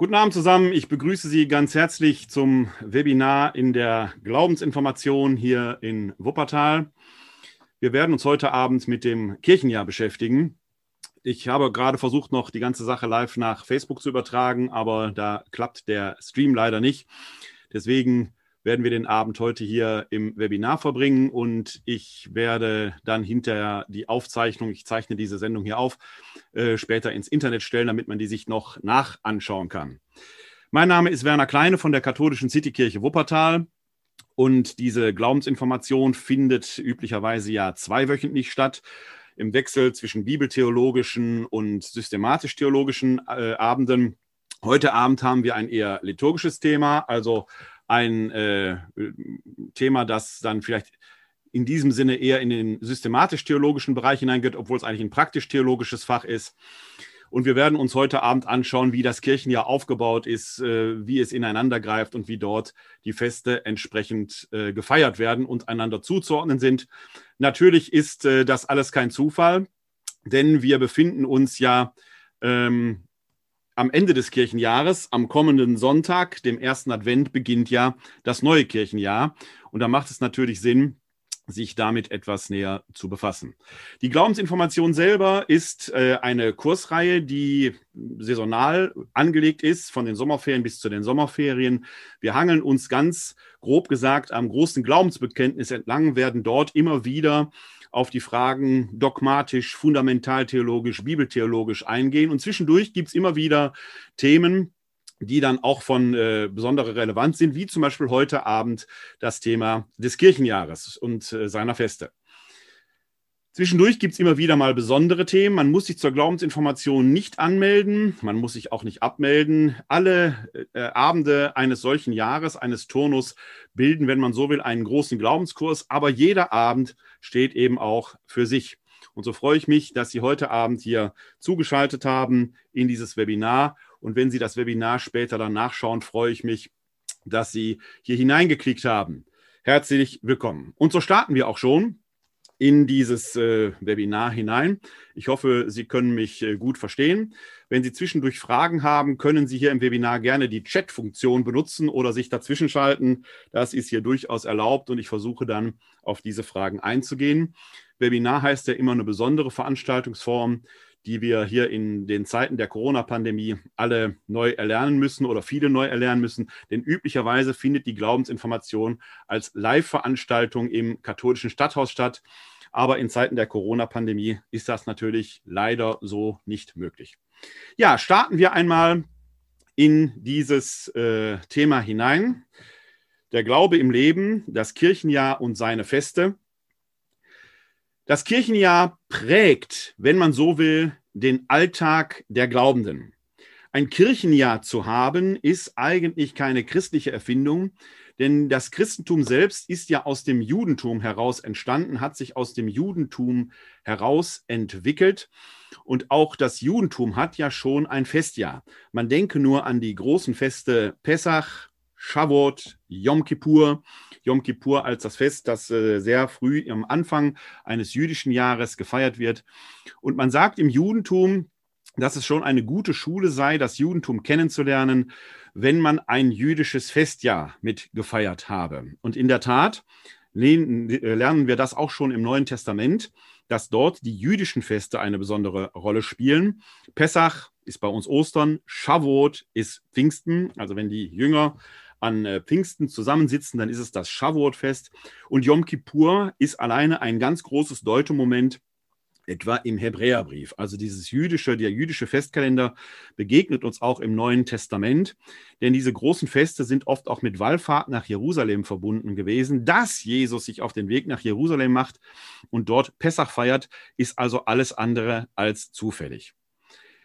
Guten Abend zusammen. Ich begrüße Sie ganz herzlich zum Webinar in der Glaubensinformation hier in Wuppertal. Wir werden uns heute Abend mit dem Kirchenjahr beschäftigen. Ich habe gerade versucht, noch die ganze Sache live nach Facebook zu übertragen, aber da klappt der Stream leider nicht. Deswegen werden wir den Abend heute hier im Webinar verbringen und ich werde dann hinterher die Aufzeichnung, ich zeichne diese Sendung hier auf, äh, später ins Internet stellen, damit man die sich noch nachanschauen kann. Mein Name ist Werner Kleine von der katholischen Citykirche Wuppertal. Und diese Glaubensinformation findet üblicherweise ja zweiwöchentlich statt, im Wechsel zwischen bibeltheologischen und systematisch-theologischen äh, Abenden. Heute Abend haben wir ein eher liturgisches Thema, also ein äh, Thema, das dann vielleicht in diesem Sinne eher in den systematisch-theologischen Bereich hineingeht, obwohl es eigentlich ein praktisch-theologisches Fach ist. Und wir werden uns heute Abend anschauen, wie das Kirchenjahr aufgebaut ist, äh, wie es ineinander greift und wie dort die Feste entsprechend äh, gefeiert werden und einander zuzuordnen sind. Natürlich ist äh, das alles kein Zufall, denn wir befinden uns ja ähm, am Ende des Kirchenjahres, am kommenden Sonntag, dem ersten Advent, beginnt ja das neue Kirchenjahr. Und da macht es natürlich Sinn, sich damit etwas näher zu befassen. Die Glaubensinformation selber ist äh, eine Kursreihe, die saisonal angelegt ist, von den Sommerferien bis zu den Sommerferien. Wir hangeln uns ganz grob gesagt am großen Glaubensbekenntnis entlang, werden dort immer wieder auf die Fragen dogmatisch, fundamentaltheologisch, bibeltheologisch eingehen. Und zwischendurch gibt es immer wieder Themen, die dann auch von äh, besonderer Relevanz sind, wie zum Beispiel heute Abend das Thema des Kirchenjahres und äh, seiner Feste. Zwischendurch gibt es immer wieder mal besondere Themen. Man muss sich zur Glaubensinformation nicht anmelden, man muss sich auch nicht abmelden. Alle äh, Abende eines solchen Jahres, eines Turnus, bilden, wenn man so will, einen großen Glaubenskurs, aber jeder Abend steht eben auch für sich. Und so freue ich mich, dass Sie heute Abend hier zugeschaltet haben in dieses Webinar. Und wenn Sie das Webinar später dann nachschauen, freue ich mich, dass Sie hier hineingeklickt haben. Herzlich willkommen. Und so starten wir auch schon in dieses äh, Webinar hinein. Ich hoffe, Sie können mich äh, gut verstehen. Wenn Sie zwischendurch Fragen haben, können Sie hier im Webinar gerne die Chat-Funktion benutzen oder sich dazwischen schalten. Das ist hier durchaus erlaubt und ich versuche dann auf diese Fragen einzugehen. Webinar heißt ja immer eine besondere Veranstaltungsform die wir hier in den Zeiten der Corona-Pandemie alle neu erlernen müssen oder viele neu erlernen müssen. Denn üblicherweise findet die Glaubensinformation als Live-Veranstaltung im katholischen Stadthaus statt. Aber in Zeiten der Corona-Pandemie ist das natürlich leider so nicht möglich. Ja, starten wir einmal in dieses äh, Thema hinein. Der Glaube im Leben, das Kirchenjahr und seine Feste. Das Kirchenjahr prägt, wenn man so will, den Alltag der Glaubenden. Ein Kirchenjahr zu haben, ist eigentlich keine christliche Erfindung, denn das Christentum selbst ist ja aus dem Judentum heraus entstanden, hat sich aus dem Judentum heraus entwickelt. Und auch das Judentum hat ja schon ein Festjahr. Man denke nur an die großen Feste Pessach, Shavuot, Yom Kippur. Yom Kippur als das Fest, das äh, sehr früh am Anfang eines jüdischen Jahres gefeiert wird. Und man sagt im Judentum, dass es schon eine gute Schule sei, das Judentum kennenzulernen, wenn man ein jüdisches Festjahr mit gefeiert habe. Und in der Tat lernen wir das auch schon im Neuen Testament, dass dort die jüdischen Feste eine besondere Rolle spielen. Pessach ist bei uns Ostern, Shavuot ist Pfingsten, also wenn die Jünger an äh, Pfingsten zusammensitzen, dann ist es das Shavuot-Fest. Und Yom Kippur ist alleine ein ganz großes Deutemoment etwa im Hebräerbrief. Also dieses jüdische, der jüdische Festkalender begegnet uns auch im Neuen Testament, denn diese großen Feste sind oft auch mit Wallfahrt nach Jerusalem verbunden gewesen. Dass Jesus sich auf den Weg nach Jerusalem macht und dort Pessach feiert, ist also alles andere als zufällig.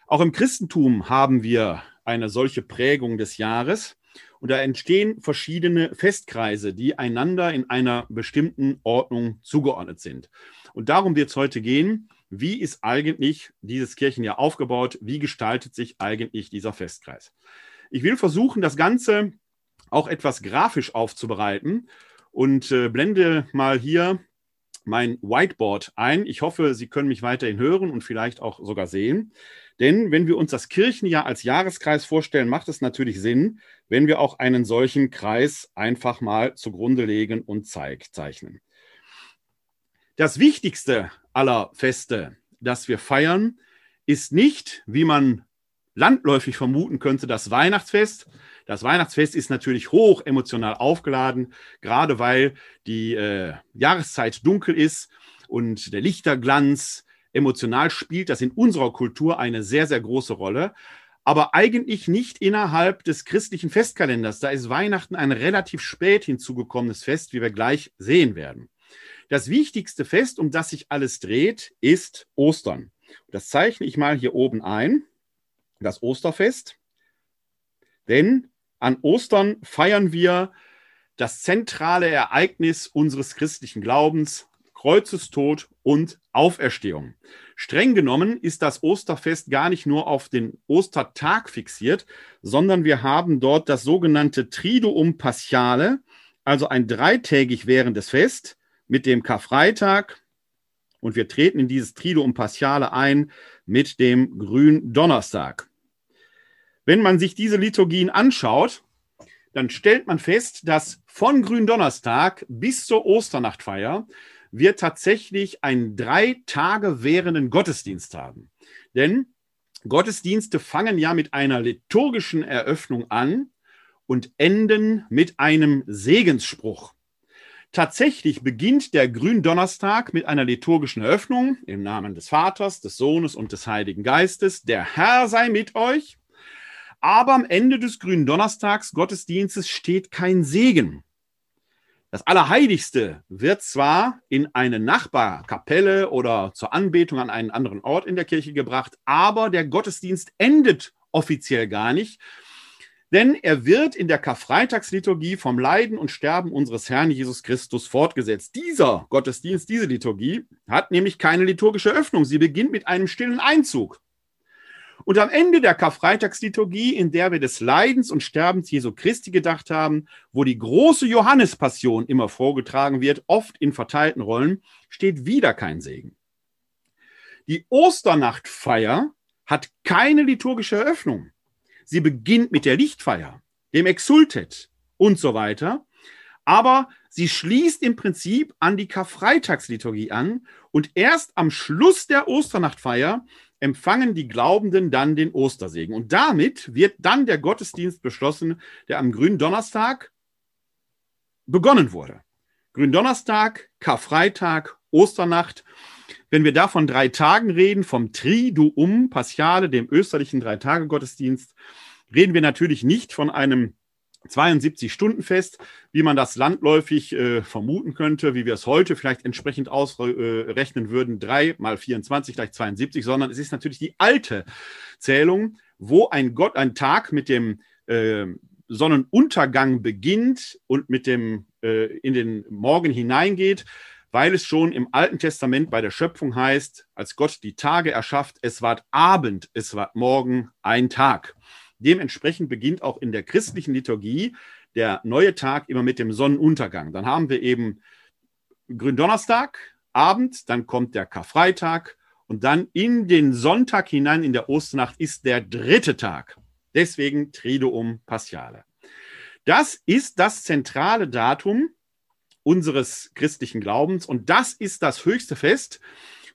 Auch im Christentum haben wir eine solche Prägung des Jahres. Und da entstehen verschiedene Festkreise, die einander in einer bestimmten Ordnung zugeordnet sind. Und darum wird es heute gehen. Wie ist eigentlich dieses Kirchenjahr aufgebaut? Wie gestaltet sich eigentlich dieser Festkreis? Ich will versuchen, das Ganze auch etwas grafisch aufzubereiten und äh, blende mal hier mein Whiteboard ein. Ich hoffe, Sie können mich weiterhin hören und vielleicht auch sogar sehen. Denn wenn wir uns das Kirchenjahr als Jahreskreis vorstellen, macht es natürlich Sinn, wenn wir auch einen solchen Kreis einfach mal zugrunde legen und zeichnen. Das Wichtigste aller Feste, das wir feiern, ist nicht, wie man landläufig vermuten könnte, das Weihnachtsfest. Das Weihnachtsfest ist natürlich hoch emotional aufgeladen, gerade weil die äh, Jahreszeit dunkel ist und der Lichterglanz emotional spielt das in unserer Kultur eine sehr, sehr große Rolle. Aber eigentlich nicht innerhalb des christlichen Festkalenders. Da ist Weihnachten ein relativ spät hinzugekommenes Fest, wie wir gleich sehen werden. Das wichtigste Fest, um das sich alles dreht, ist Ostern. Das zeichne ich mal hier oben ein, das Osterfest. Denn an Ostern feiern wir das zentrale Ereignis unseres christlichen Glaubens, Kreuzestod und Auferstehung. Streng genommen ist das Osterfest gar nicht nur auf den Ostertag fixiert, sondern wir haben dort das sogenannte Triduum Paschale, also ein dreitägig währendes Fest mit dem Karfreitag. Und wir treten in dieses Triduum Paschale ein mit dem Gründonnerstag. Wenn man sich diese Liturgien anschaut, dann stellt man fest, dass von Gründonnerstag bis zur Osternachtfeier wir tatsächlich einen drei Tage währenden Gottesdienst haben. Denn Gottesdienste fangen ja mit einer liturgischen Eröffnung an und enden mit einem Segensspruch. Tatsächlich beginnt der Gründonnerstag mit einer liturgischen Eröffnung im Namen des Vaters, des Sohnes und des Heiligen Geistes. Der Herr sei mit euch. Aber am Ende des Gründonnerstags Gottesdienstes steht kein Segen. Das Allerheiligste wird zwar in eine Nachbarkapelle oder zur Anbetung an einen anderen Ort in der Kirche gebracht, aber der Gottesdienst endet offiziell gar nicht, denn er wird in der Karfreitagsliturgie vom Leiden und Sterben unseres Herrn Jesus Christus fortgesetzt. Dieser Gottesdienst, diese Liturgie hat nämlich keine liturgische Öffnung. Sie beginnt mit einem stillen Einzug. Und am Ende der Karfreitagsliturgie, in der wir des Leidens und Sterbens Jesu Christi gedacht haben, wo die große Johannespassion immer vorgetragen wird, oft in verteilten Rollen, steht wieder kein Segen. Die Osternachtfeier hat keine liturgische Eröffnung. Sie beginnt mit der Lichtfeier, dem Exultet und so weiter. Aber sie schließt im Prinzip an die Karfreitagsliturgie an und erst am Schluss der Osternachtfeier empfangen die Glaubenden dann den Ostersegen. Und damit wird dann der Gottesdienst beschlossen, der am Gründonnerstag begonnen wurde. Gründonnerstag, Karfreitag, Osternacht. Wenn wir da von drei Tagen reden, vom Triduum Paschale, dem österlichen Drei-Tage-Gottesdienst, reden wir natürlich nicht von einem 72 Stunden fest, wie man das landläufig äh, vermuten könnte, wie wir es heute vielleicht entsprechend ausrechnen äh, würden, 3 mal 24 gleich 72, sondern es ist natürlich die alte Zählung, wo ein Gott, ein Tag mit dem äh, Sonnenuntergang beginnt und mit dem äh, in den Morgen hineingeht, weil es schon im Alten Testament bei der Schöpfung heißt, als Gott die Tage erschafft, es ward Abend, es ward Morgen ein Tag. Dementsprechend beginnt auch in der christlichen Liturgie der neue Tag immer mit dem Sonnenuntergang. Dann haben wir eben Gründonnerstag, Abend, dann kommt der Karfreitag und dann in den Sonntag hinein in der Osternacht ist der dritte Tag. Deswegen Triduum Paschale. Das ist das zentrale Datum unseres christlichen Glaubens und das ist das höchste Fest,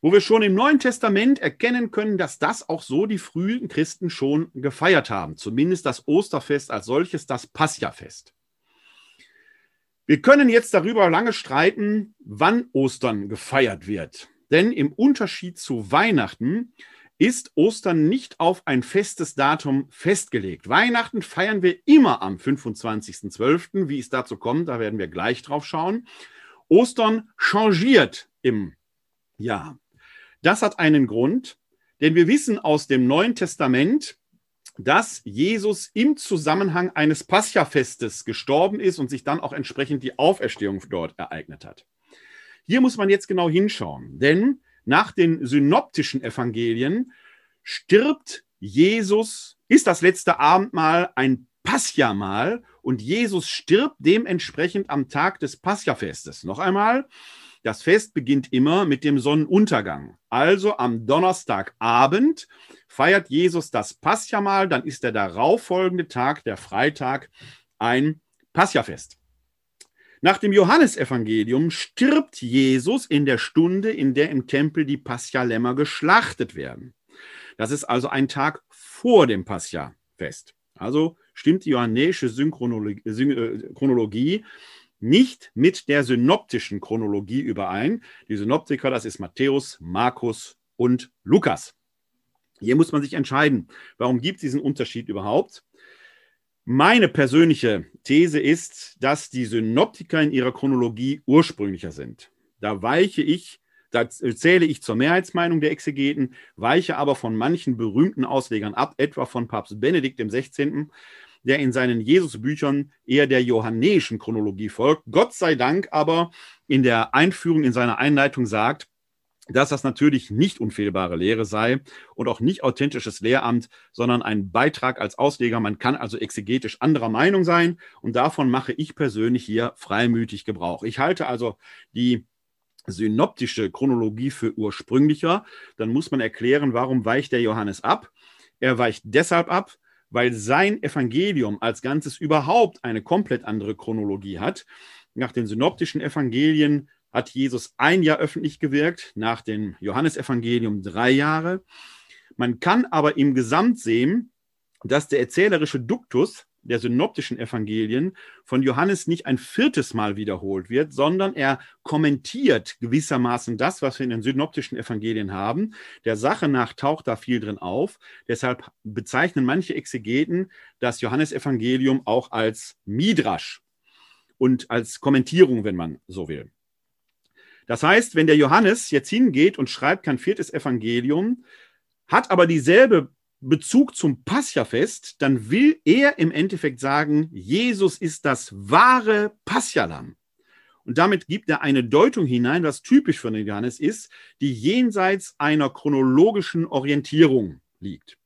wo wir schon im Neuen Testament erkennen können, dass das auch so die frühen Christen schon gefeiert haben. Zumindest das Osterfest als solches, das Pascha-Fest. Wir können jetzt darüber lange streiten, wann Ostern gefeiert wird. Denn im Unterschied zu Weihnachten ist Ostern nicht auf ein festes Datum festgelegt. Weihnachten feiern wir immer am 25.12. Wie es dazu kommt, da werden wir gleich drauf schauen. Ostern changiert im Jahr. Das hat einen Grund, denn wir wissen aus dem Neuen Testament, dass Jesus im Zusammenhang eines Pascha-Festes gestorben ist und sich dann auch entsprechend die Auferstehung dort ereignet hat. Hier muss man jetzt genau hinschauen, denn nach den synoptischen Evangelien stirbt Jesus, ist das letzte Abendmahl ein Pascha-Mahl und Jesus stirbt dementsprechend am Tag des Pascha-Festes. Noch einmal, Das Fest beginnt immer mit dem Sonnenuntergang. Also am Donnerstagabend feiert Jesus das Paschamal, dann ist der darauffolgende Tag, der Freitag, ein Paschafest. Nach dem Johannesevangelium stirbt Jesus in der Stunde, in der im Tempel die Paschalämmer geschlachtet werden. Das ist also ein Tag vor dem Paschafest. Also stimmt die johannäische äh, Chronologie nicht mit der synoptischen Chronologie überein. Die Synoptiker, das ist Matthäus, Markus und Lukas. Hier muss man sich entscheiden, warum gibt es diesen Unterschied überhaupt? Meine persönliche These ist, dass die Synoptiker in ihrer Chronologie ursprünglicher sind. Da weiche ich, da zähle ich zur Mehrheitsmeinung der Exegeten, weiche aber von manchen berühmten Auslegern ab, etwa von Papst Benedikt XVI., der in seinen Jesusbüchern eher der johannäischen Chronologie folgt. Gott sei Dank aber in der Einführung, in seiner Einleitung sagt, dass das natürlich nicht unfehlbare Lehre sei und auch nicht authentisches Lehramt, sondern ein Beitrag als Ausleger. Man kann also exegetisch anderer Meinung sein und davon mache ich persönlich hier freimütig Gebrauch. Ich halte also die synoptische Chronologie für ursprünglicher. Dann muss man erklären, warum weicht der Johannes ab. Er weicht deshalb ab, weil sein Evangelium als Ganzes überhaupt eine komplett andere Chronologie hat. Nach den synoptischen Evangelien hat Jesus ein Jahr öffentlich gewirkt, nach dem Johannesevangelium drei Jahre. Man kann aber im Gesamt sehen, dass der erzählerische Duktus der synoptischen Evangelien von Johannes nicht ein viertes Mal wiederholt wird, sondern er kommentiert gewissermaßen das, was wir in den synoptischen Evangelien haben. Der Sache nach taucht da viel drin auf. Deshalb bezeichnen manche Exegeten das Johannesevangelium auch als Midrasch und als Kommentierung, wenn man so will. Das heißt, wenn der Johannes jetzt hingeht und schreibt kein viertes Evangelium, hat aber dieselbe Bezug zum Paschafest, dann will er im Endeffekt sagen, Jesus ist das wahre Paschalam. Und damit gibt er eine Deutung hinein, was typisch für den Johannes ist, die jenseits einer chronologischen Orientierung liegt.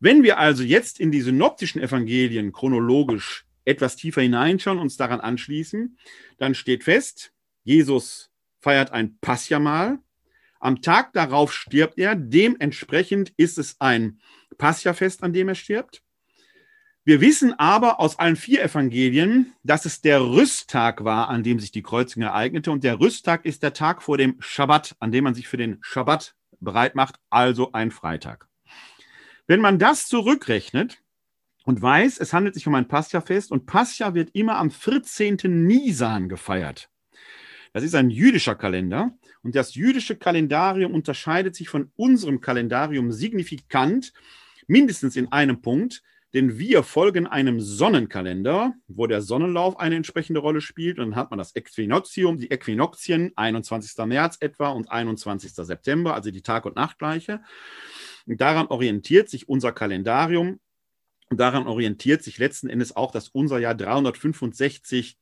Wenn wir also jetzt in die synoptischen Evangelien chronologisch etwas tiefer hineinschauen, uns daran anschließen, dann steht fest, Jesus feiert ein Paschamal. Am Tag darauf stirbt er. Dementsprechend ist es ein Paschafest, an dem er stirbt. Wir wissen aber aus allen vier Evangelien, dass es der Rüsttag war, an dem sich die Kreuzung ereignete. Und der Rüsttag ist der Tag vor dem Schabbat, an dem man sich für den Schabbat bereit macht, also ein Freitag. Wenn man das zurückrechnet und weiß, es handelt sich um ein Pascha-Fest und Pascha wird immer am 14. Nisan gefeiert. Das ist ein jüdischer Kalender und das jüdische Kalendarium unterscheidet sich von unserem Kalendarium signifikant, mindestens in einem Punkt, denn wir folgen einem Sonnenkalender, wo der Sonnenlauf eine entsprechende Rolle spielt. Und dann hat man das Äquinoxium, die Äquinoxien, 21. März etwa und 21. September, also die Tag- und Nachtgleiche. Und daran orientiert sich unser Kalendarium. Und daran orientiert sich letzten Endes auch, dass unser Jahr 365,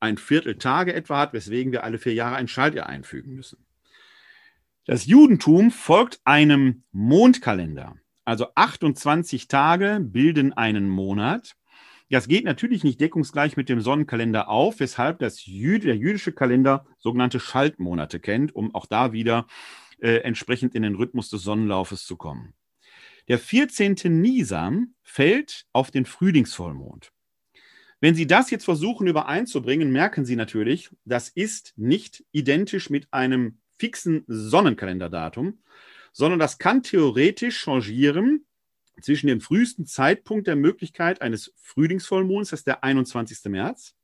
ein Viertel Tage etwa hat, weswegen wir alle vier Jahre ein Schaltjahr einfügen müssen. Das Judentum folgt einem Mondkalender. Also 28 Tage bilden einen Monat. Das geht natürlich nicht deckungsgleich mit dem Sonnenkalender auf, weshalb das Jüd der jüdische Kalender sogenannte Schaltmonate kennt, um auch da wieder äh, entsprechend in den Rhythmus des Sonnenlaufes zu kommen. Der 14. Nisan fällt auf den Frühlingsvollmond. Wenn Sie das jetzt versuchen übereinzubringen, merken Sie natürlich, das ist nicht identisch mit einem fixen Sonnenkalenderdatum, sondern das kann theoretisch changieren zwischen dem frühesten Zeitpunkt der Möglichkeit eines Frühlingsvollmonds, das ist der 21. März,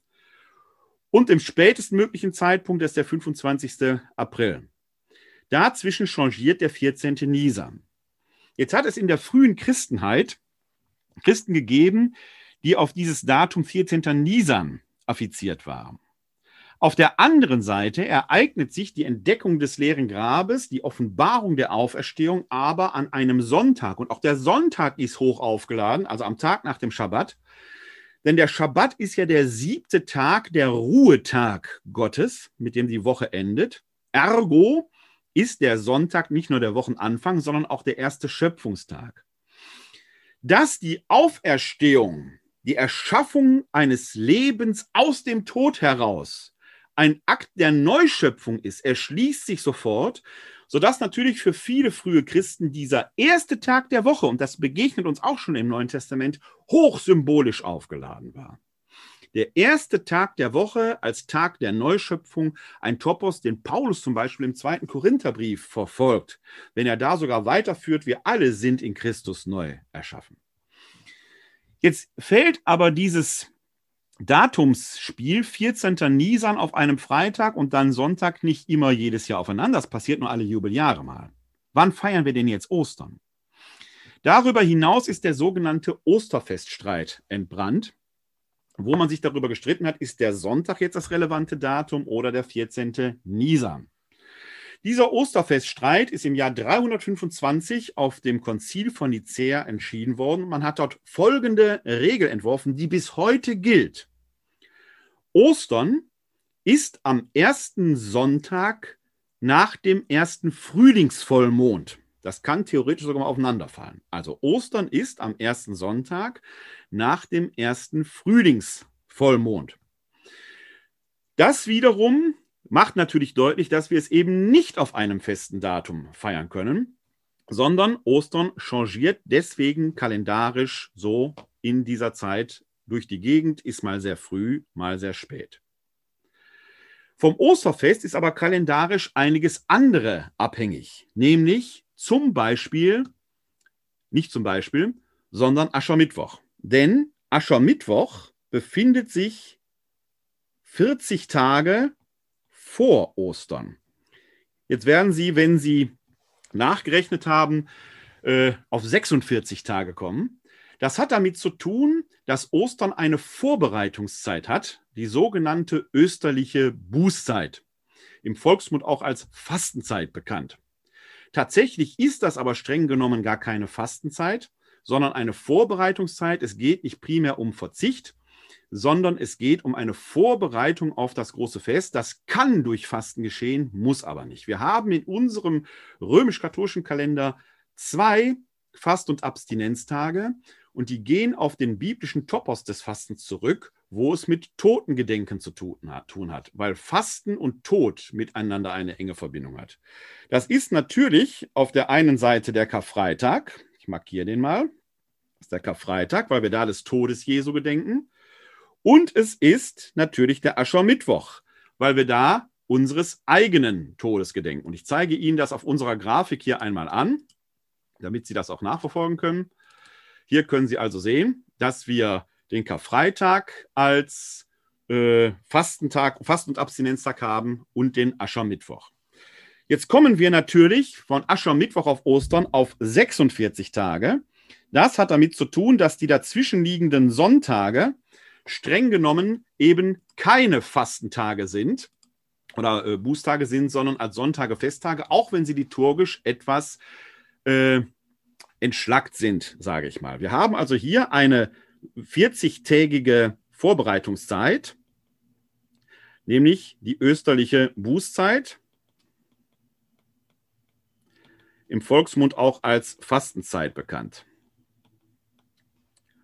und dem spätesten möglichen Zeitpunkt, das ist der 25. April. Dazwischen changiert der 14. Nisan. Jetzt hat es in der frühen Christenheit Christen gegeben, die auf dieses Datum 14. Nisan affiziert waren. Auf der anderen Seite ereignet sich die Entdeckung des leeren Grabes, die Offenbarung der Auferstehung, aber an einem Sonntag. Und auch der Sonntag ist hoch aufgeladen, also am Tag nach dem Schabbat. Denn der Schabbat ist ja der siebte Tag, der Ruhetag Gottes, mit dem die Woche endet. Ergo ist der Sonntag nicht nur der Wochenanfang, sondern auch der erste Schöpfungstag. Dass die Auferstehung, die Erschaffung eines Lebens aus dem Tod heraus, ein Akt der Neuschöpfung ist. Er schließt sich sofort, sodass natürlich für viele frühe Christen dieser erste Tag der Woche, und das begegnet uns auch schon im Neuen Testament, hochsymbolisch aufgeladen war. Der erste Tag der Woche als Tag der Neuschöpfung, ein Topos, den Paulus zum Beispiel im zweiten Korintherbrief verfolgt, wenn er da sogar weiterführt, wir alle sind in Christus neu erschaffen. Jetzt fällt aber dieses Datumsspiel 14. Nisan auf einem Freitag und dann Sonntag nicht immer jedes Jahr aufeinander. Das passiert nur alle Jubeljahre mal. Wann feiern wir denn jetzt Ostern? Darüber hinaus ist der sogenannte Osterfeststreit entbrannt. Wo man sich darüber gestritten hat, ist der Sonntag jetzt das relevante Datum oder der 14. Nisan. Dieser Osterfeststreit ist im Jahr 325 auf dem Konzil von Nicäa entschieden worden. Man hat dort folgende Regel entworfen, die bis heute gilt. Ostern ist am ersten Sonntag nach dem ersten Frühlingsvollmond. Das kann theoretisch sogar mal aufeinanderfallen. Also Ostern ist am ersten Sonntag nach dem ersten Frühlingsvollmond. Das wiederum macht natürlich deutlich, dass wir es eben nicht auf einem festen Datum feiern können, sondern Ostern changiert deswegen kalendarisch so in dieser Zeit durch die Gegend, ist mal sehr früh, mal sehr spät. Vom Osterfest ist aber kalendarisch einiges andere abhängig, nämlich zum Beispiel, nicht zum Beispiel, sondern Aschermittwoch. Denn Aschermittwoch befindet sich 40 Tage vor Ostern. Jetzt werden Sie, wenn Sie nachgerechnet haben, äh, auf 46 Tage kommen. Das hat damit zu tun, dass Ostern eine Vorbereitungszeit hat, die sogenannte österliche Bußzeit, im Volksmund auch als Fastenzeit bekannt. Tatsächlich ist das aber streng genommen gar keine Fastenzeit, sondern eine Vorbereitungszeit. Es geht nicht primär um Verzicht, sondern es geht um eine Vorbereitung auf das große Fest. Das kann durch Fasten geschehen, muss aber nicht. Wir haben in unserem römisch-katholischen Kalender zwei Fast- und Abstinenztage und die gehen auf den biblischen Topos des Fastens zurück, wo es mit Totengedenken zu tun hat, weil Fasten und Tod miteinander eine enge Verbindung hat. Das ist natürlich auf der einen Seite der Karfreitag, ich markiere den mal, das ist der Karfreitag, weil wir da des Todes Jesu gedenken. Und es ist natürlich der Aschermittwoch, weil wir da unseres eigenen Todes gedenken. Und ich zeige Ihnen das auf unserer Grafik hier einmal an, damit Sie das auch nachverfolgen können. Hier können Sie also sehen, dass wir den Karfreitag als äh, Fastentag, Fast- und Abstinenztag haben und den Aschermittwoch. Jetzt kommen wir natürlich von Aschermittwoch auf Ostern auf 46 Tage. Das hat damit zu tun, dass die dazwischenliegenden Sonntage streng genommen eben keine Fastentage sind oder äh, Bußtage sind, sondern als Sonntage Festtage, auch wenn sie liturgisch etwas äh, entschlackt sind, sage ich mal. Wir haben also hier eine 40-tägige Vorbereitungszeit, nämlich die österliche Bußzeit im Volksmund auch als Fastenzeit bekannt.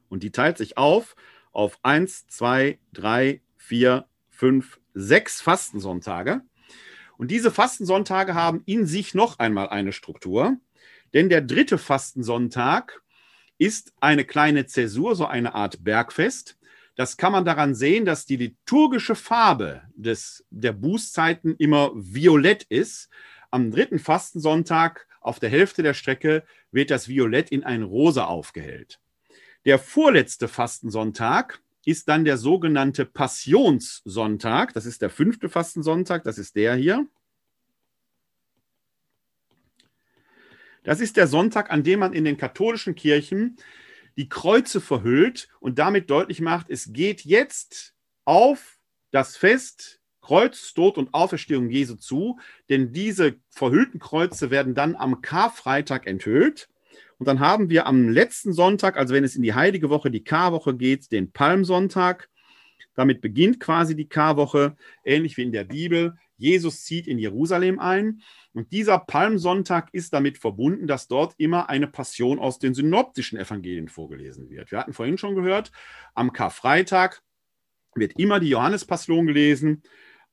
Und die teilt sich auf auf 1, 2, 3, 4, 5, 6 Fastensonntage. Und diese Fastensonntage haben in sich noch einmal eine Struktur, denn der dritte Fastensonntag ist eine kleine Zäsur, so eine Art Bergfest. Das kann man daran sehen, dass die liturgische Farbe des, der Bußzeiten immer violett ist. Am dritten Fastensonntag auf der Hälfte der Strecke wird das Violett in ein Rosa aufgehellt. Der vorletzte Fastensonntag ist dann der sogenannte Passionssonntag. Das ist der fünfte Fastensonntag, das ist der hier. Das ist der Sonntag, an dem man in den katholischen Kirchen die Kreuze verhüllt und damit deutlich macht, es geht jetzt auf das Fest Kreuz, Tod und Auferstehung Jesu zu, denn diese verhüllten Kreuze werden dann am Karfreitag enthüllt. Und dann haben wir am letzten Sonntag, also wenn es in die heilige Woche, die Karwoche geht, den Palmsonntag. Damit beginnt quasi die Karwoche, ähnlich wie in der Bibel. Jesus zieht in Jerusalem ein. Und dieser Palmsonntag ist damit verbunden, dass dort immer eine Passion aus den synoptischen Evangelien vorgelesen wird. Wir hatten vorhin schon gehört, am Karfreitag wird immer die Johannespassion gelesen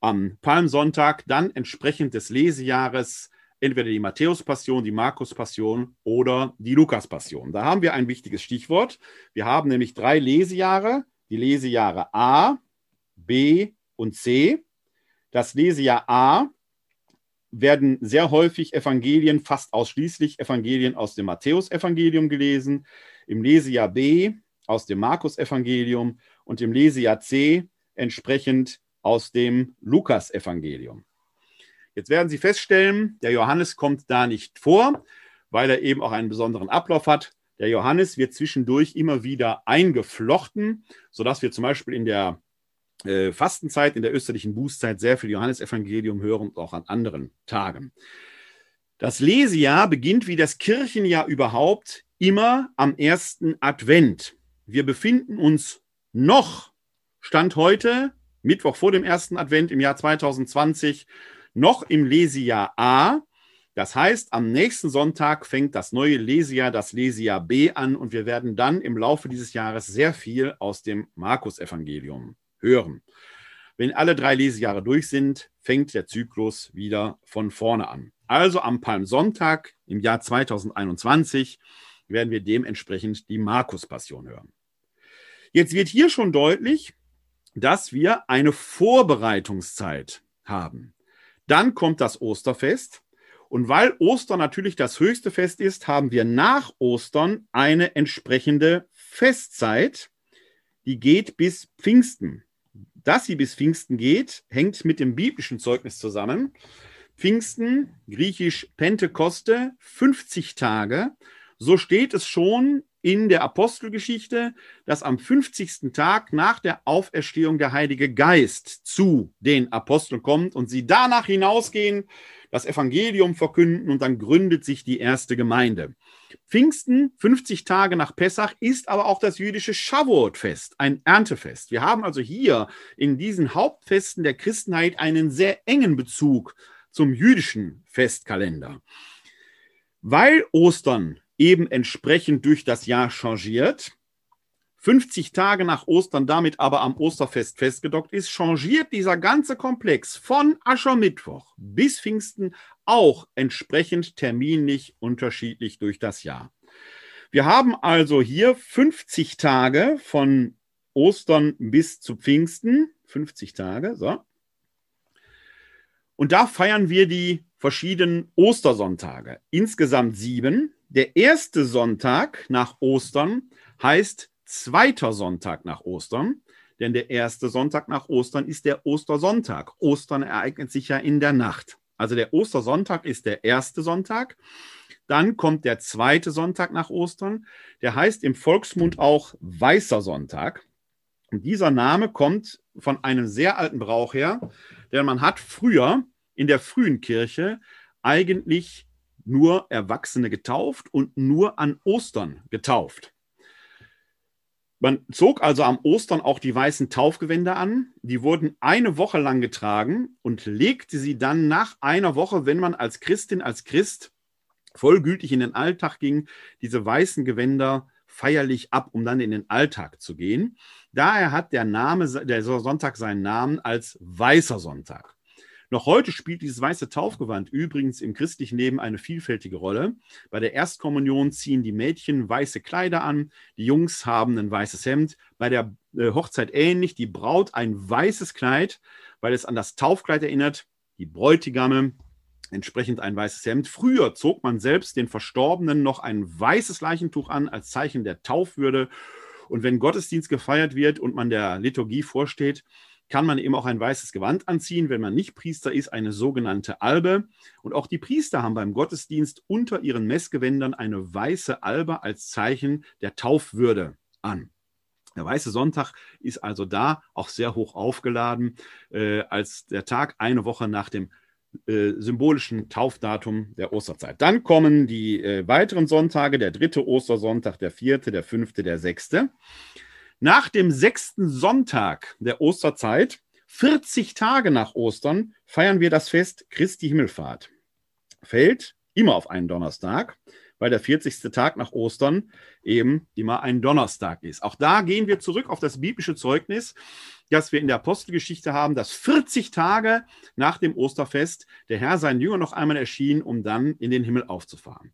am Palmsonntag dann entsprechend des Lesejahres entweder die Matthäus-Passion, die Markus-Passion oder die Lukas-Passion. Da haben wir ein wichtiges Stichwort. Wir haben nämlich drei Lesejahre, die Lesejahre A, B und C. Das Lesejahr A werden sehr häufig Evangelien, fast ausschließlich Evangelien aus dem Matthäus-Evangelium gelesen, im Lesejahr B aus dem Markus-Evangelium und im Lesejahr C entsprechend aus dem Lukas-Evangelium. Jetzt werden Sie feststellen, der Johannes kommt da nicht vor, weil er eben auch einen besonderen Ablauf hat. Der Johannes wird zwischendurch immer wieder eingeflochten, sodass wir zum Beispiel in der äh, Fastenzeit, in der österlichen Bußzeit sehr viel Johannesevangelium hören und auch an anderen Tagen. Das Lesejahr beginnt wie das Kirchenjahr überhaupt immer am ersten Advent. Wir befinden uns noch, Stand heute, Mittwoch vor dem ersten Advent im Jahr 2020, noch im Lesejahr A. Das heißt, am nächsten Sonntag fängt das neue Lesejahr, das Lesejahr B an und wir werden dann im Laufe dieses Jahres sehr viel aus dem Markus-Evangelium hören. Wenn alle drei Lesejahre durch sind, fängt der Zyklus wieder von vorne an. Also am Palmsonntag im Jahr 2021 werden wir dementsprechend die Markus-Passion hören. Jetzt wird hier schon deutlich, dass wir eine Vorbereitungszeit haben. Dann kommt das Osterfest. Und weil Ostern natürlich das höchste Fest ist, haben wir nach Ostern eine entsprechende Festzeit, die geht bis Pfingsten. Dass sie bis Pfingsten geht, hängt mit dem biblischen Zeugnis zusammen. Pfingsten, griechisch Pentekoste, 50 Tage. So steht es schon in der Apostelgeschichte, dass am 50. Tag nach der Auferstehung der Heilige Geist zu den Aposteln kommt und sie danach hinausgehen, das Evangelium verkünden und dann gründet sich die erste Gemeinde. Pfingsten, 50 Tage nach Pessach, ist aber auch das jüdische Shavuot-Fest, ein Erntefest. Wir haben also hier in diesen Hauptfesten der Christenheit einen sehr engen Bezug zum jüdischen Festkalender. Weil Ostern eben entsprechend durch das Jahr changiert, 50 Tage nach Ostern damit aber am Osterfest festgedockt ist, changiert dieser ganze Komplex von Aschermittwoch bis Pfingsten auch entsprechend terminlich unterschiedlich durch das Jahr. Wir haben also hier 50 Tage von Ostern bis zu Pfingsten, 50 Tage, so. Und da feiern wir die verschiedenen Ostersonntage, insgesamt sieben. Der erste Sonntag nach Ostern heißt zweiter Sonntag nach Ostern, denn der erste Sonntag nach Ostern ist der Ostersonntag. Ostern ereignet sich ja in der Nacht. Also der Ostersonntag ist der erste Sonntag. Dann kommt der zweite Sonntag nach Ostern. Der heißt im Volksmund auch Weißer Sonntag. Und dieser Name kommt von einem sehr alten Brauch her, denn man hat früher in der frühen Kirche eigentlich nur Erwachsene getauft und nur an Ostern getauft. Man zog also am Ostern auch die weißen Taufgewänder an. Die wurden eine Woche lang getragen und legte sie dann nach einer Woche, wenn man als Christin, als Christ vollgültig in den Alltag ging, diese weißen Gewänder feierlich ab, um dann in den Alltag zu gehen. Daher hat der Name, der Sonntag seinen Namen als Weißer Sonntag. Noch heute spielt dieses weiße Taufgewand übrigens im christlichen Leben eine vielfältige Rolle. Bei der Erstkommunion ziehen die Mädchen weiße Kleider an, die Jungs haben ein weißes Hemd. Bei der äh, Hochzeit ähnlich, die Braut ein weißes Kleid, weil es an das Taufkleid erinnert. Die Bräutigame entsprechend ein weißes Hemd. Früher zog man selbst den Verstorbenen noch ein weißes Leichentuch an als Zeichen der Taufwürde. Und wenn Gottesdienst gefeiert wird und man der Liturgie vorsteht, kann man eben auch ein weißes Gewand anziehen, wenn man nicht Priester ist, eine sogenannte Albe. Und auch die Priester haben beim Gottesdienst unter ihren Messgewändern eine weiße Albe als Zeichen der Taufwürde an. Der Weiße Sonntag ist also da auch sehr hoch aufgeladen, äh, als der Tag eine Woche nach dem äh, symbolischen Taufdatum der Osterzeit. Dann kommen die äh, weiteren Sonntage, der dritte Ostersonntag, der vierte, der fünfte, der sechste. Nach dem sechsten Sonntag der Osterzeit, 40 Tage nach Ostern, feiern wir das Fest Christi Himmelfahrt. Fällt immer auf einen Donnerstag, weil der 40. Tag nach Ostern eben immer ein Donnerstag ist. Auch da gehen wir zurück auf das biblische Zeugnis, das wir in der Apostelgeschichte haben, dass 40 Tage nach dem Osterfest der Herr seinen Jüngern noch einmal erschien, um dann in den Himmel aufzufahren.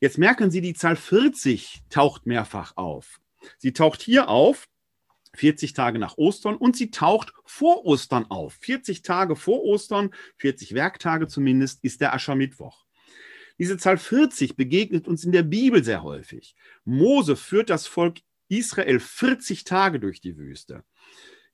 Jetzt merken Sie, die Zahl 40 taucht mehrfach auf. Sie taucht hier auf, 40 Tage nach Ostern und sie taucht vor Ostern auf. 40 Tage vor Ostern, 40 Werktage zumindest, ist der Aschermittwoch. Diese Zahl 40 begegnet uns in der Bibel sehr häufig. Mose führt das Volk Israel 40 Tage durch die Wüste.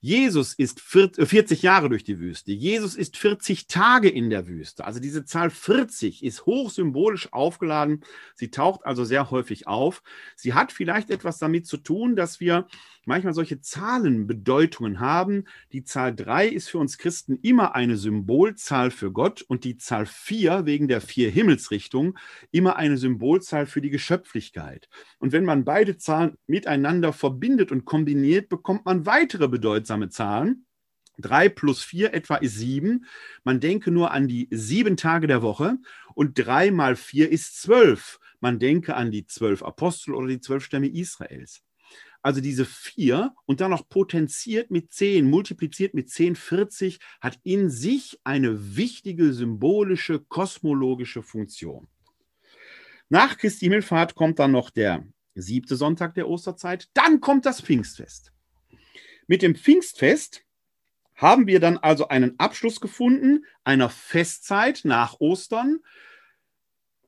Jesus ist 40 äh, Jahre durch die Wüste. Jesus ist 40 Tage in der Wüste. Also diese Zahl 40 ist hochsymbolisch aufgeladen. Sie taucht also sehr häufig auf. Sie hat vielleicht etwas damit zu tun, dass wir manchmal solche Zahlenbedeutungen haben. Die Zahl 3 ist für uns Christen immer eine Symbolzahl für Gott und die Zahl 4 wegen der vier Himmelsrichtungen immer eine Symbolzahl für die Geschöpflichkeit. Und wenn man beide Zahlen miteinander verbindet und kombiniert, bekommt man weitere bedeutsame Zahlen. 3 plus 4 etwa ist 7. Man denke nur an die sieben Tage der Woche und 3 mal 4 ist 12. Man denke an die zwölf Apostel oder die zwölf Stämme Israels. Also diese vier und dann noch potenziert mit zehn, multipliziert mit zehn, 40, hat in sich eine wichtige symbolische, kosmologische Funktion. Nach Christi Himmelfahrt kommt dann noch der siebte Sonntag der Osterzeit. Dann kommt das Pfingstfest. Mit dem Pfingstfest haben wir dann also einen Abschluss gefunden einer Festzeit nach Ostern,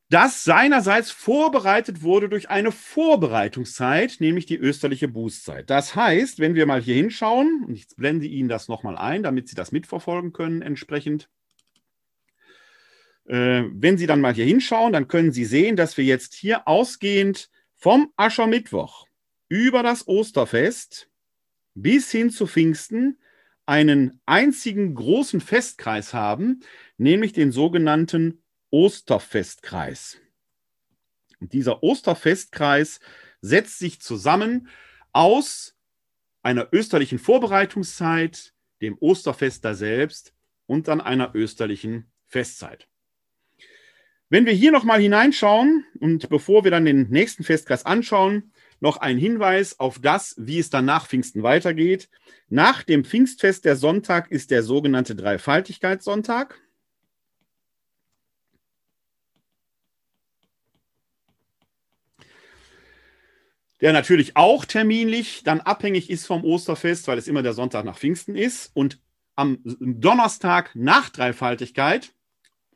das seinerseits vorbereitet wurde durch eine Vorbereitungszeit, nämlich die österliche Bußzeit. Das heißt, wenn wir mal hier hinschauen, und ich blende Ihnen das nochmal ein, damit Sie das mitverfolgen können entsprechend. Äh, wenn Sie dann mal hier hinschauen, dann können Sie sehen, dass wir jetzt hier ausgehend vom Aschermittwoch über das Osterfest bis hin zu Pfingsten einen einzigen großen Festkreis haben, nämlich den sogenannten Osterfestkreis. Und dieser Osterfestkreis setzt sich zusammen aus einer österlichen Vorbereitungszeit, dem Osterfest da selbst und dann einer österlichen Festzeit. Wenn wir hier nochmal hineinschauen und bevor wir dann den nächsten Festkreis anschauen, noch ein Hinweis auf das, wie es dann nach Pfingsten weitergeht. Nach dem Pfingstfest der Sonntag ist der sogenannte Dreifaltigkeitssonntag. der natürlich auch terminlich dann abhängig ist vom Osterfest, weil es immer der Sonntag nach Pfingsten ist. Und am Donnerstag nach Dreifaltigkeit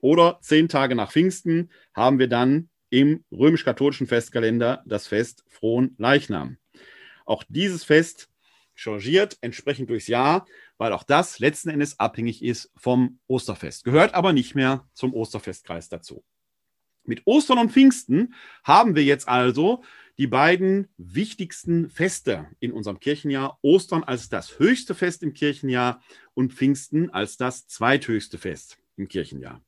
oder zehn Tage nach Pfingsten haben wir dann im römisch-katholischen Festkalender das Fest Frohen Leichnam. Auch dieses Fest changiert entsprechend durchs Jahr, weil auch das letzten Endes abhängig ist vom Osterfest, gehört aber nicht mehr zum Osterfestkreis dazu. Mit Ostern und Pfingsten haben wir jetzt also die beiden wichtigsten Feste in unserem Kirchenjahr. Ostern als das höchste Fest im Kirchenjahr und Pfingsten als das zweithöchste Fest im Kirchenjahr.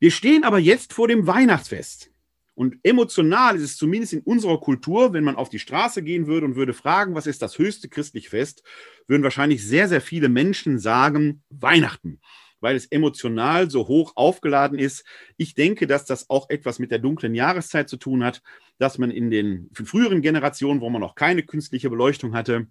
Wir stehen aber jetzt vor dem Weihnachtsfest. Und emotional ist es zumindest in unserer Kultur, wenn man auf die Straße gehen würde und würde fragen, was ist das höchste christliche Fest, würden wahrscheinlich sehr, sehr viele Menschen sagen, Weihnachten weil es emotional so hoch aufgeladen ist. Ich denke, dass das auch etwas mit der dunklen Jahreszeit zu tun hat, dass man in den früheren Generationen, wo man noch keine künstliche Beleuchtung hatte,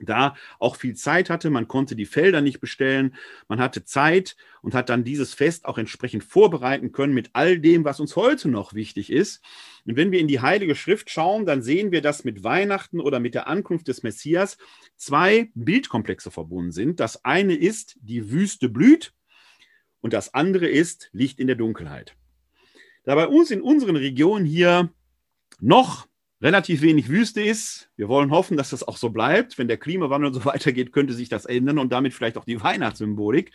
da auch viel Zeit hatte. Man konnte die Felder nicht bestellen. Man hatte Zeit und hat dann dieses Fest auch entsprechend vorbereiten können mit all dem, was uns heute noch wichtig ist. Und wenn wir in die Heilige Schrift schauen, dann sehen wir, dass mit Weihnachten oder mit der Ankunft des Messias zwei Bildkomplexe verbunden sind. Das eine ist, die Wüste blüht und das andere ist Licht in der Dunkelheit. Da bei uns in unseren Regionen hier noch relativ wenig Wüste ist, wir wollen hoffen, dass das auch so bleibt. Wenn der Klimawandel so weitergeht, könnte sich das ändern und damit vielleicht auch die Weihnachtssymbolik.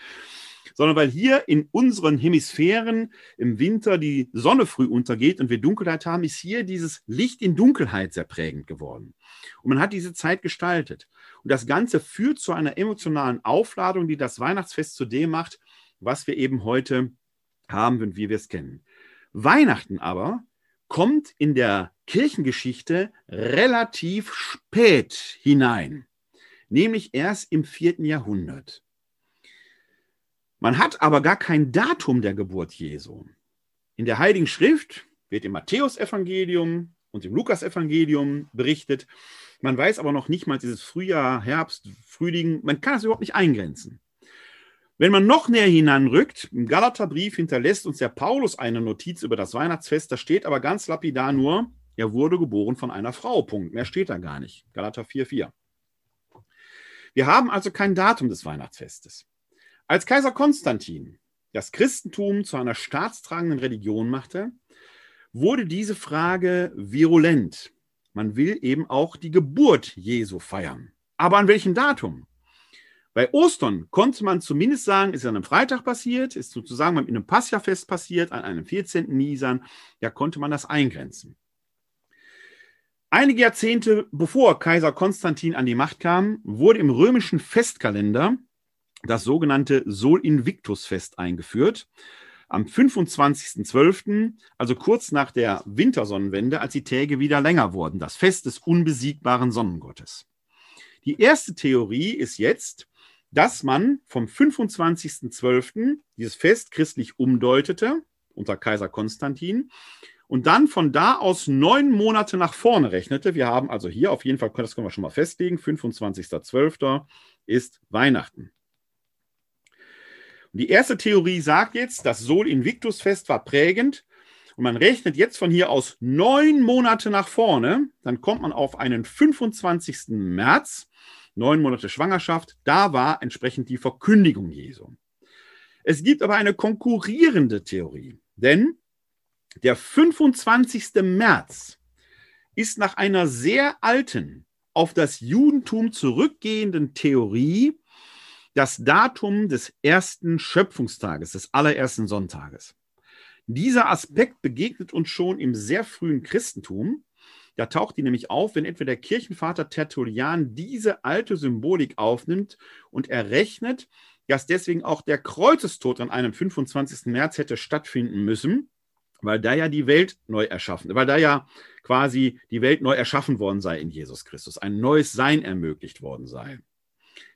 Sondern weil hier in unseren Hemisphären im Winter die Sonne früh untergeht und wir Dunkelheit haben, ist hier dieses Licht in Dunkelheit sehr prägend geworden. Und man hat diese Zeit gestaltet. Und das Ganze führt zu einer emotionalen Aufladung, die das Weihnachtsfest zu dem macht, was wir eben heute haben und wie wir es kennen. Weihnachten aber kommt in der Kirchengeschichte relativ spät hinein, nämlich erst im vierten Jahrhundert. Man hat aber gar kein Datum der Geburt Jesu. In der Heiligen Schrift wird im Matthäusevangelium und im Lukasevangelium berichtet. Man weiß aber noch nicht mal dieses Frühjahr, Herbst, Frühling, man kann es überhaupt nicht eingrenzen. Wenn man noch näher hinanrückt, im Galaterbrief hinterlässt uns der Paulus eine Notiz über das Weihnachtsfest, da steht aber ganz lapidar nur, er wurde geboren von einer Frau. Punkt. Mehr steht da gar nicht. Galater 4,4. Wir haben also kein Datum des Weihnachtsfestes. Als Kaiser Konstantin das Christentum zu einer staatstragenden Religion machte, wurde diese Frage virulent. Man will eben auch die Geburt Jesu feiern. Aber an welchem Datum? Bei Ostern konnte man zumindest sagen, ist an einem Freitag passiert, ist sozusagen in einem Passjafest passiert, an einem 14. Nisan, da konnte man das eingrenzen. Einige Jahrzehnte bevor Kaiser Konstantin an die Macht kam, wurde im römischen Festkalender das sogenannte Sol Invictus Fest eingeführt. Am 25.12., also kurz nach der Wintersonnenwende, als die Tage wieder länger wurden, das Fest des unbesiegbaren Sonnengottes. Die erste Theorie ist jetzt, dass man vom 25.12. dieses Fest christlich umdeutete unter Kaiser Konstantin und dann von da aus neun Monate nach vorne rechnete. Wir haben also hier auf jeden Fall, das können wir schon mal festlegen, 25.12. ist Weihnachten. Und die erste Theorie sagt jetzt, das Sol Invictus Fest war prägend und man rechnet jetzt von hier aus neun Monate nach vorne, dann kommt man auf einen 25. März neun Monate Schwangerschaft, da war entsprechend die Verkündigung Jesu. Es gibt aber eine konkurrierende Theorie, denn der 25. März ist nach einer sehr alten, auf das Judentum zurückgehenden Theorie das Datum des ersten Schöpfungstages, des allerersten Sonntages. Dieser Aspekt begegnet uns schon im sehr frühen Christentum. Da taucht die nämlich auf, wenn etwa der Kirchenvater Tertullian diese alte Symbolik aufnimmt und errechnet, dass deswegen auch der Kreuzestod an einem 25. März hätte stattfinden müssen, weil da ja die Welt neu erschaffen, weil da ja quasi die Welt neu erschaffen worden sei in Jesus Christus, ein neues Sein ermöglicht worden sei.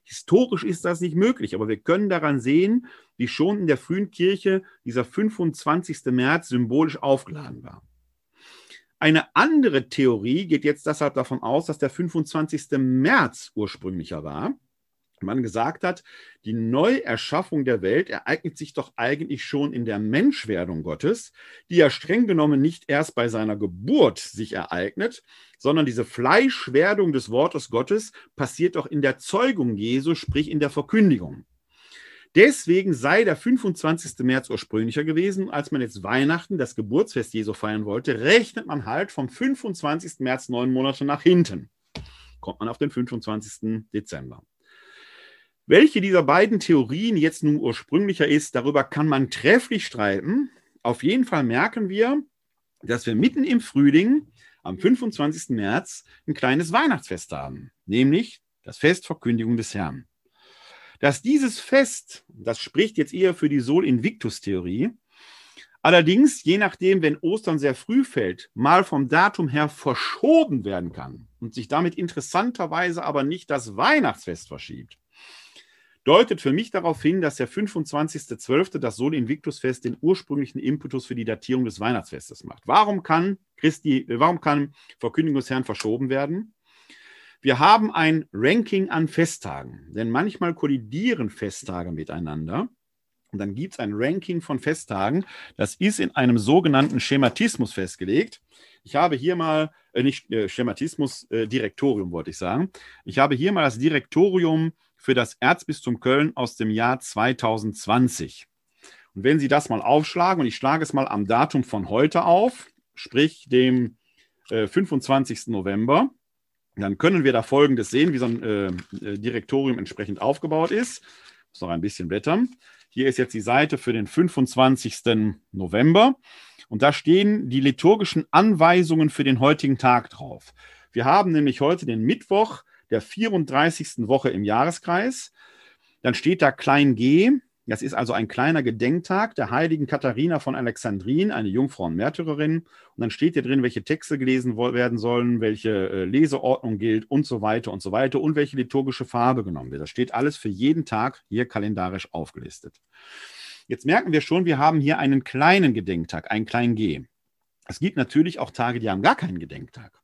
Historisch ist das nicht möglich, aber wir können daran sehen, wie schon in der frühen Kirche dieser 25. März symbolisch aufgeladen war. Eine andere Theorie geht jetzt deshalb davon aus, dass der 25. März ursprünglicher war. Man gesagt hat, die Neuerschaffung der Welt ereignet sich doch eigentlich schon in der Menschwerdung Gottes, die ja streng genommen nicht erst bei seiner Geburt sich ereignet, sondern diese Fleischwerdung des Wortes Gottes passiert doch in der Zeugung Jesu, sprich in der Verkündigung. Deswegen sei der 25. März ursprünglicher gewesen. Als man jetzt Weihnachten, das Geburtsfest Jesu feiern wollte, rechnet man halt vom 25. März neun Monate nach hinten. Kommt man auf den 25. Dezember. Welche dieser beiden Theorien jetzt nun ursprünglicher ist, darüber kann man trefflich streiten. Auf jeden Fall merken wir, dass wir mitten im Frühling am 25. März ein kleines Weihnachtsfest haben, nämlich das Fest Verkündigung des Herrn dass dieses Fest, das spricht jetzt eher für die Sol Invictus-Theorie, allerdings, je nachdem, wenn Ostern sehr früh fällt, mal vom Datum her verschoben werden kann und sich damit interessanterweise aber nicht das Weihnachtsfest verschiebt, deutet für mich darauf hin, dass der 25.12., das Sol Invictus-Fest, den ursprünglichen Impetus für die Datierung des Weihnachtsfestes macht. Warum kann Christi, warum kann Verkündigung des Herrn verschoben werden? Wir haben ein Ranking an Festtagen, denn manchmal kollidieren Festtage miteinander. Und dann gibt es ein Ranking von Festtagen. Das ist in einem sogenannten Schematismus festgelegt. Ich habe hier mal, äh, nicht äh, Schematismus, äh, Direktorium wollte ich sagen. Ich habe hier mal das Direktorium für das Erzbistum Köln aus dem Jahr 2020. Und wenn Sie das mal aufschlagen, und ich schlage es mal am Datum von heute auf, sprich dem äh, 25. November, dann können wir da Folgendes sehen, wie so ein äh, äh, Direktorium entsprechend aufgebaut ist. Ich muss noch ein bisschen blättern. Hier ist jetzt die Seite für den 25. November und da stehen die liturgischen Anweisungen für den heutigen Tag drauf. Wir haben nämlich heute den Mittwoch der 34. Woche im Jahreskreis. Dann steht da klein g, das ist also ein kleiner Gedenktag der heiligen Katharina von Alexandrin, eine Jungfrau und Märtyrerin. Und dann steht hier drin, welche Texte gelesen werden sollen, welche äh, Leseordnung gilt und so weiter und so weiter und welche liturgische Farbe genommen wird. Das steht alles für jeden Tag hier kalendarisch aufgelistet. Jetzt merken wir schon, wir haben hier einen kleinen Gedenktag, einen kleinen G. Es gibt natürlich auch Tage, die haben gar keinen Gedenktag.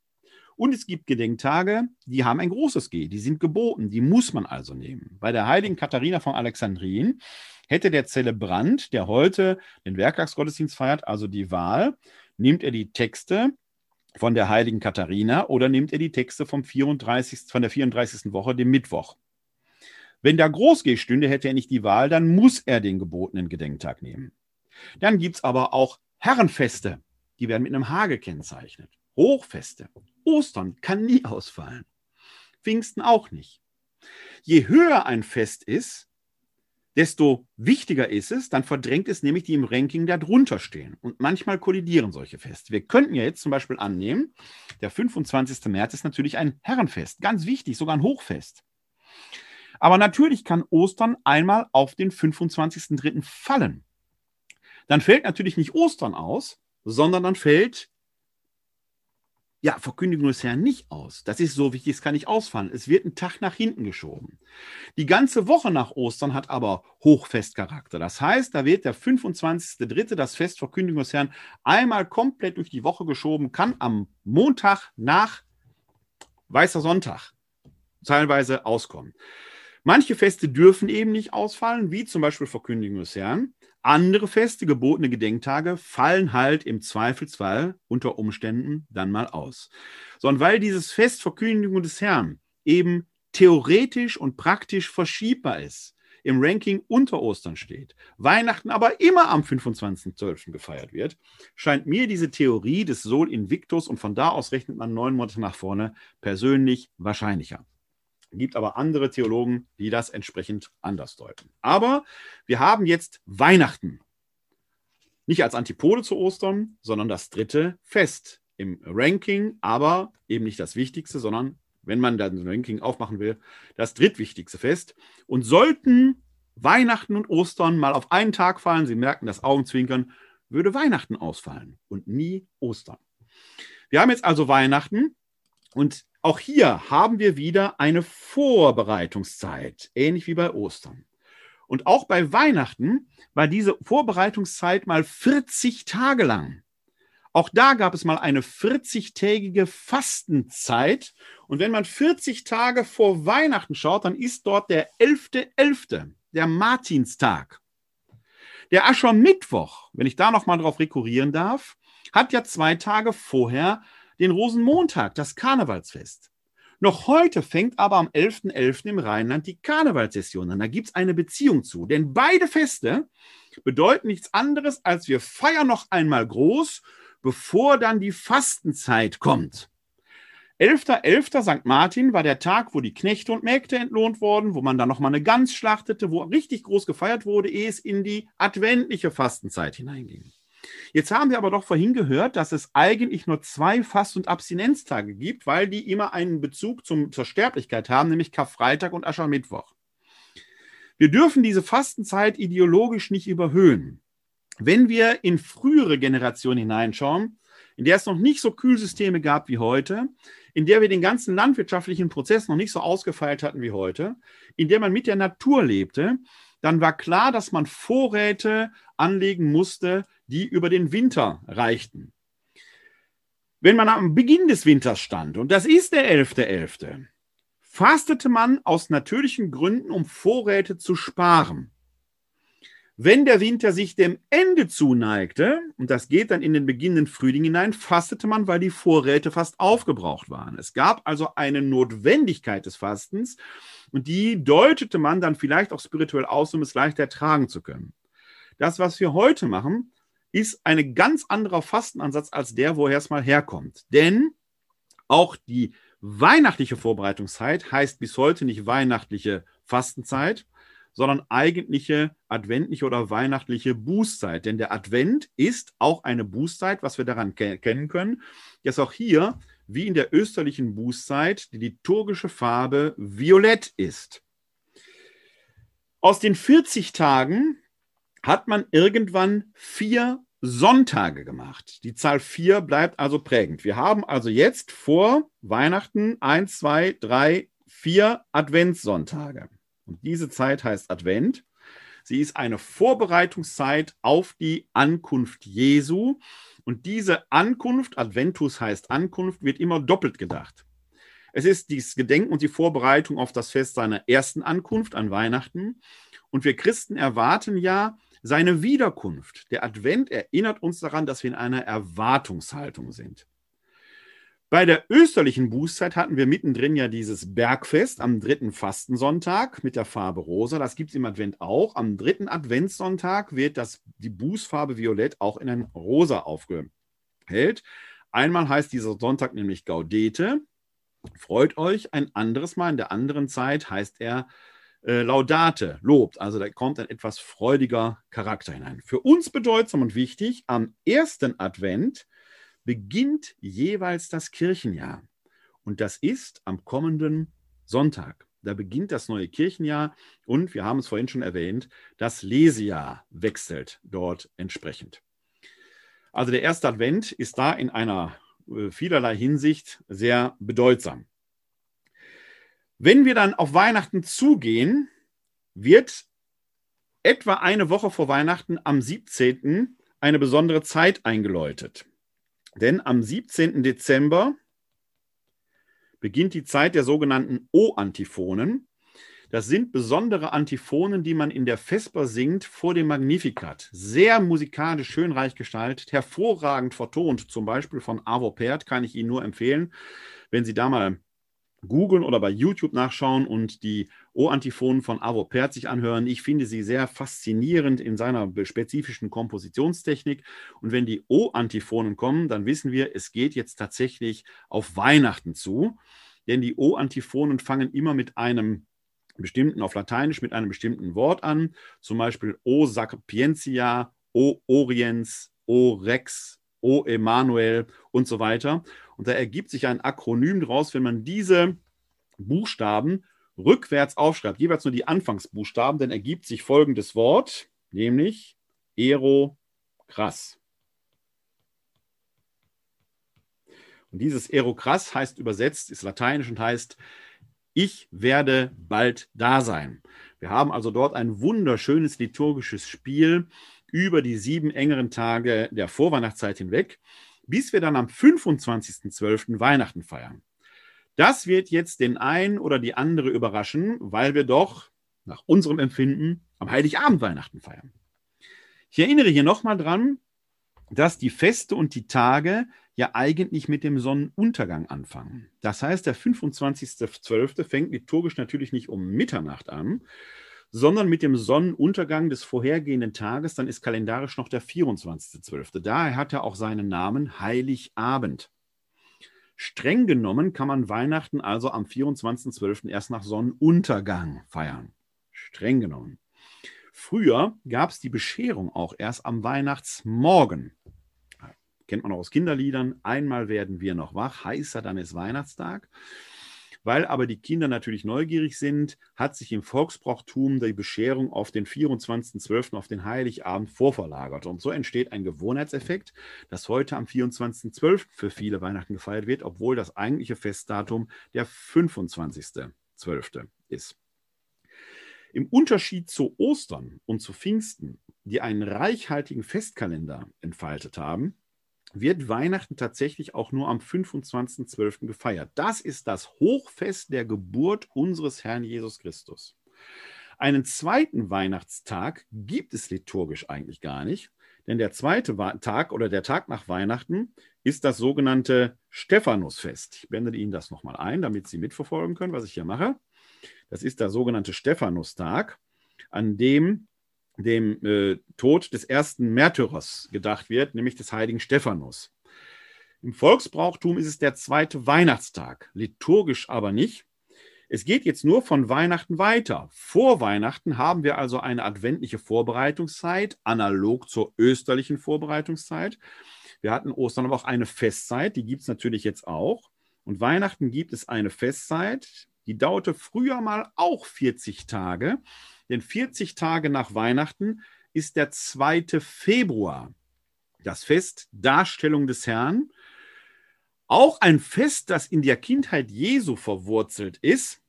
Und es gibt Gedenktage, die haben ein großes G, die sind geboten, die muss man also nehmen. Bei der heiligen Katharina von Alexandrien hätte der Zelebrant, der heute den Werktagsgottesdienst feiert, also die Wahl, nimmt er die Texte von der heiligen Katharina oder nimmt er die Texte vom 34, von der 34. Woche, dem Mittwoch. Wenn da Groß-G stünde, hätte er nicht die Wahl, dann muss er den gebotenen Gedenktag nehmen. Dann gibt es aber auch Herrenfeste, die werden mit einem H gekennzeichnet. Hochfeste. Ostern kann nie ausfallen. Pfingsten auch nicht. Je höher ein Fest ist, desto wichtiger ist es, dann verdrängt es nämlich die im Ranking darunter stehen. Und manchmal kollidieren solche Feste. Wir könnten ja jetzt zum Beispiel annehmen, der 25. März ist natürlich ein Herrenfest, ganz wichtig, sogar ein Hochfest. Aber natürlich kann Ostern einmal auf den 25.3. fallen. Dann fällt natürlich nicht Ostern aus, sondern dann fällt ja, Verkündigung des Herrn nicht aus. Das ist so wichtig, es kann nicht ausfallen. Es wird ein Tag nach hinten geschoben. Die ganze Woche nach Ostern hat aber Hochfestcharakter. Das heißt, da wird der 25.3., das Fest Verkündigung des Herrn, einmal komplett durch die Woche geschoben, kann am Montag nach Weißer Sonntag teilweise auskommen. Manche Feste dürfen eben nicht ausfallen, wie zum Beispiel Verkündigung des Herrn. Andere Feste, gebotene Gedenktage fallen halt im Zweifelsfall unter Umständen dann mal aus. Sondern weil dieses Fest Verkündigung des Herrn eben theoretisch und praktisch verschiebbar ist, im Ranking unter Ostern steht, Weihnachten aber immer am 25.12. gefeiert wird, scheint mir diese Theorie des Sol Invictus und von da aus rechnet man neun Monate nach vorne persönlich wahrscheinlicher gibt aber andere Theologen, die das entsprechend anders deuten. Aber wir haben jetzt Weihnachten. Nicht als Antipode zu Ostern, sondern das dritte Fest im Ranking, aber eben nicht das Wichtigste, sondern wenn man dann ein Ranking aufmachen will, das drittwichtigste Fest. Und sollten Weihnachten und Ostern mal auf einen Tag fallen, Sie merken das Augenzwinkern, würde Weihnachten ausfallen und nie Ostern. Wir haben jetzt also Weihnachten und auch hier haben wir wieder eine Vorbereitungszeit, ähnlich wie bei Ostern. Und auch bei Weihnachten war diese Vorbereitungszeit mal 40 Tage lang. Auch da gab es mal eine 40-tägige Fastenzeit. Und wenn man 40 Tage vor Weihnachten schaut, dann ist dort der 11.11., .11., der Martinstag. Der Aschermittwoch, wenn ich da nochmal drauf rekurrieren darf, hat ja zwei Tage vorher den Rosenmontag, das Karnevalsfest. Noch heute fängt aber am 11.11. .11. im Rheinland die Karnevalssession an. Da gibt es eine Beziehung zu. Denn beide Feste bedeuten nichts anderes, als wir feiern noch einmal groß, bevor dann die Fastenzeit kommt. 11.11. .11. St. Martin war der Tag, wo die Knechte und Mägde entlohnt wurden, wo man dann nochmal eine Gans schlachtete, wo richtig groß gefeiert wurde, ehe es in die adventliche Fastenzeit hineinging. Jetzt haben wir aber doch vorhin gehört, dass es eigentlich nur zwei Fast- und Abstinenztage gibt, weil die immer einen Bezug zum, zur Sterblichkeit haben, nämlich Karfreitag und Aschermittwoch. Wir dürfen diese Fastenzeit ideologisch nicht überhöhen. Wenn wir in frühere Generationen hineinschauen, in der es noch nicht so Kühlsysteme gab wie heute, in der wir den ganzen landwirtschaftlichen Prozess noch nicht so ausgefeilt hatten wie heute, in der man mit der Natur lebte, dann war klar, dass man Vorräte anlegen musste, die über den Winter reichten. Wenn man am Beginn des Winters stand, und das ist der 11.11., .11., fastete man aus natürlichen Gründen, um Vorräte zu sparen. Wenn der Winter sich dem Ende zuneigte, und das geht dann in den beginnenden Frühling hinein, fastete man, weil die Vorräte fast aufgebraucht waren. Es gab also eine Notwendigkeit des Fastens und die deutete man dann vielleicht auch spirituell aus, um es leichter ertragen zu können. Das, was wir heute machen, ist ein ganz anderer Fastenansatz als der, woher es mal herkommt. Denn auch die weihnachtliche Vorbereitungszeit heißt bis heute nicht weihnachtliche Fastenzeit, sondern eigentliche adventliche oder weihnachtliche Bußzeit. Denn der Advent ist auch eine Bußzeit, was wir daran kennen können, dass auch hier, wie in der österlichen Bußzeit, die liturgische Farbe violett ist. Aus den 40 Tagen hat man irgendwann vier Sonntage gemacht. Die Zahl vier bleibt also prägend. Wir haben also jetzt vor Weihnachten eins, zwei, drei, vier Adventssonntage. Und diese Zeit heißt Advent. Sie ist eine Vorbereitungszeit auf die Ankunft Jesu. Und diese Ankunft, Adventus heißt Ankunft, wird immer doppelt gedacht. Es ist dieses Gedenken und die Vorbereitung auf das Fest seiner ersten Ankunft an Weihnachten. Und wir Christen erwarten ja seine Wiederkunft. Der Advent erinnert uns daran, dass wir in einer Erwartungshaltung sind. Bei der österlichen Bußzeit hatten wir mittendrin ja dieses Bergfest am dritten Fastensonntag mit der Farbe rosa. Das gibt es im Advent auch. Am dritten Adventssonntag wird das, die Bußfarbe Violett auch in ein Rosa aufgehellt. Einmal heißt dieser Sonntag nämlich Gaudete. Freut euch. Ein anderes Mal in der anderen Zeit heißt er äh, Laudate, lobt. Also da kommt ein etwas freudiger Charakter hinein. Für uns bedeutsam und wichtig, am ersten Advent beginnt jeweils das Kirchenjahr. Und das ist am kommenden Sonntag. Da beginnt das neue Kirchenjahr und wir haben es vorhin schon erwähnt, das Lesejahr wechselt dort entsprechend. Also der erste Advent ist da in einer äh, vielerlei Hinsicht sehr bedeutsam. Wenn wir dann auf Weihnachten zugehen, wird etwa eine Woche vor Weihnachten am 17. eine besondere Zeit eingeläutet. Denn am 17. Dezember beginnt die Zeit der sogenannten O-Antiphonen. Das sind besondere Antiphonen, die man in der Vesper singt vor dem Magnificat. Sehr musikalisch, schön reich gestaltet, hervorragend vertont, zum Beispiel von Avo Pert, kann ich Ihnen nur empfehlen. Wenn Sie da mal googeln oder bei YouTube nachschauen und die O-Antiphonen von Avo Pärt sich anhören. Ich finde sie sehr faszinierend in seiner spezifischen Kompositionstechnik. Und wenn die O-Antiphonen kommen, dann wissen wir, es geht jetzt tatsächlich auf Weihnachten zu. Denn die O-Antiphonen fangen immer mit einem bestimmten, auf Lateinisch mit einem bestimmten Wort an. Zum Beispiel O Sapientia, O Oriens, O Rex, O Emanuel und so weiter. Und da ergibt sich ein Akronym daraus, wenn man diese Buchstaben rückwärts aufschreibt, jeweils nur die Anfangsbuchstaben, dann ergibt sich folgendes Wort, nämlich Ero krass. Und dieses Erokrass heißt übersetzt, ist lateinisch und heißt, ich werde bald da sein. Wir haben also dort ein wunderschönes liturgisches Spiel über die sieben engeren Tage der Vorweihnachtszeit hinweg bis wir dann am 25.12. Weihnachten feiern. Das wird jetzt den einen oder die andere überraschen, weil wir doch nach unserem Empfinden am Heiligabend Weihnachten feiern. Ich erinnere hier nochmal dran, dass die Feste und die Tage ja eigentlich mit dem Sonnenuntergang anfangen. Das heißt, der 25.12. fängt liturgisch natürlich nicht um Mitternacht an, sondern mit dem Sonnenuntergang des vorhergehenden Tages, dann ist kalendarisch noch der 24.12. Daher hat er auch seinen Namen Heiligabend. Streng genommen kann man Weihnachten also am 24.12. erst nach Sonnenuntergang feiern. Streng genommen. Früher gab es die Bescherung auch erst am Weihnachtsmorgen. Kennt man auch aus Kinderliedern. Einmal werden wir noch wach, heißer dann ist Weihnachtstag. Weil aber die Kinder natürlich neugierig sind, hat sich im Volksbrauchtum die Bescherung auf den 24.12., auf den Heiligabend vorverlagert. Und so entsteht ein Gewohnheitseffekt, dass heute am 24.12. für viele Weihnachten gefeiert wird, obwohl das eigentliche Festdatum der 25.12. ist. Im Unterschied zu Ostern und zu Pfingsten, die einen reichhaltigen Festkalender entfaltet haben, wird Weihnachten tatsächlich auch nur am 25.12. gefeiert. Das ist das Hochfest der Geburt unseres Herrn Jesus Christus. Einen zweiten Weihnachtstag gibt es liturgisch eigentlich gar nicht, denn der zweite Tag oder der Tag nach Weihnachten ist das sogenannte Stephanusfest. Ich blende Ihnen das nochmal ein, damit Sie mitverfolgen können, was ich hier mache. Das ist der sogenannte Stephanustag, an dem dem äh, Tod des ersten Märtyrers gedacht wird, nämlich des heiligen Stephanus. Im Volksbrauchtum ist es der zweite Weihnachtstag, liturgisch aber nicht. Es geht jetzt nur von Weihnachten weiter. Vor Weihnachten haben wir also eine adventliche Vorbereitungszeit, analog zur österlichen Vorbereitungszeit. Wir hatten Ostern aber auch eine Festzeit, die gibt es natürlich jetzt auch. Und Weihnachten gibt es eine Festzeit, die dauerte früher mal auch 40 Tage. Denn 40 Tage nach Weihnachten ist der 2. Februar, das Fest Darstellung des Herrn. Auch ein Fest, das in der Kindheit Jesu verwurzelt ist,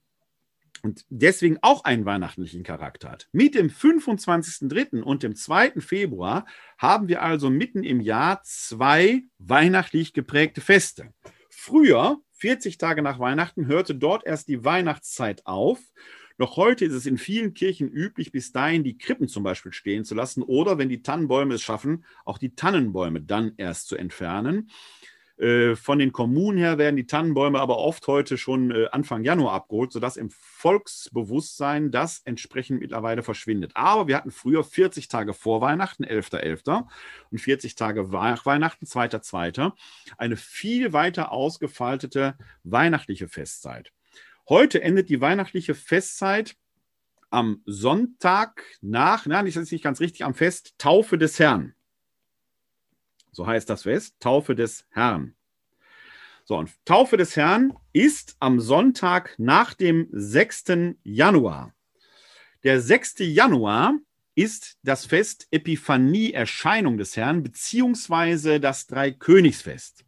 und deswegen auch einen weihnachtlichen Charakter hat. Mit dem 25.03. und dem 2. Februar haben wir also mitten im Jahr zwei weihnachtlich geprägte Feste. Früher, 40 Tage nach Weihnachten, hörte dort erst die Weihnachtszeit auf. Noch heute ist es in vielen Kirchen üblich, bis dahin die Krippen zum Beispiel stehen zu lassen oder, wenn die Tannenbäume es schaffen, auch die Tannenbäume dann erst zu entfernen. Äh, von den Kommunen her werden die Tannenbäume aber oft heute schon äh, Anfang Januar abgeholt, sodass im Volksbewusstsein das entsprechend mittlerweile verschwindet. Aber wir hatten früher 40 Tage vor Weihnachten, 11.11. .11., und 40 Tage nach Weihnachten, 2.2. Eine viel weiter ausgefaltete weihnachtliche Festzeit. Heute endet die weihnachtliche Festzeit am Sonntag nach, nein, das ist nicht ganz richtig, am Fest Taufe des Herrn. So heißt das Fest, Taufe des Herrn. So, und Taufe des Herrn ist am Sonntag nach dem 6. Januar. Der 6. Januar ist das Fest Epiphanie, Erscheinung des Herrn, beziehungsweise das Dreikönigsfest.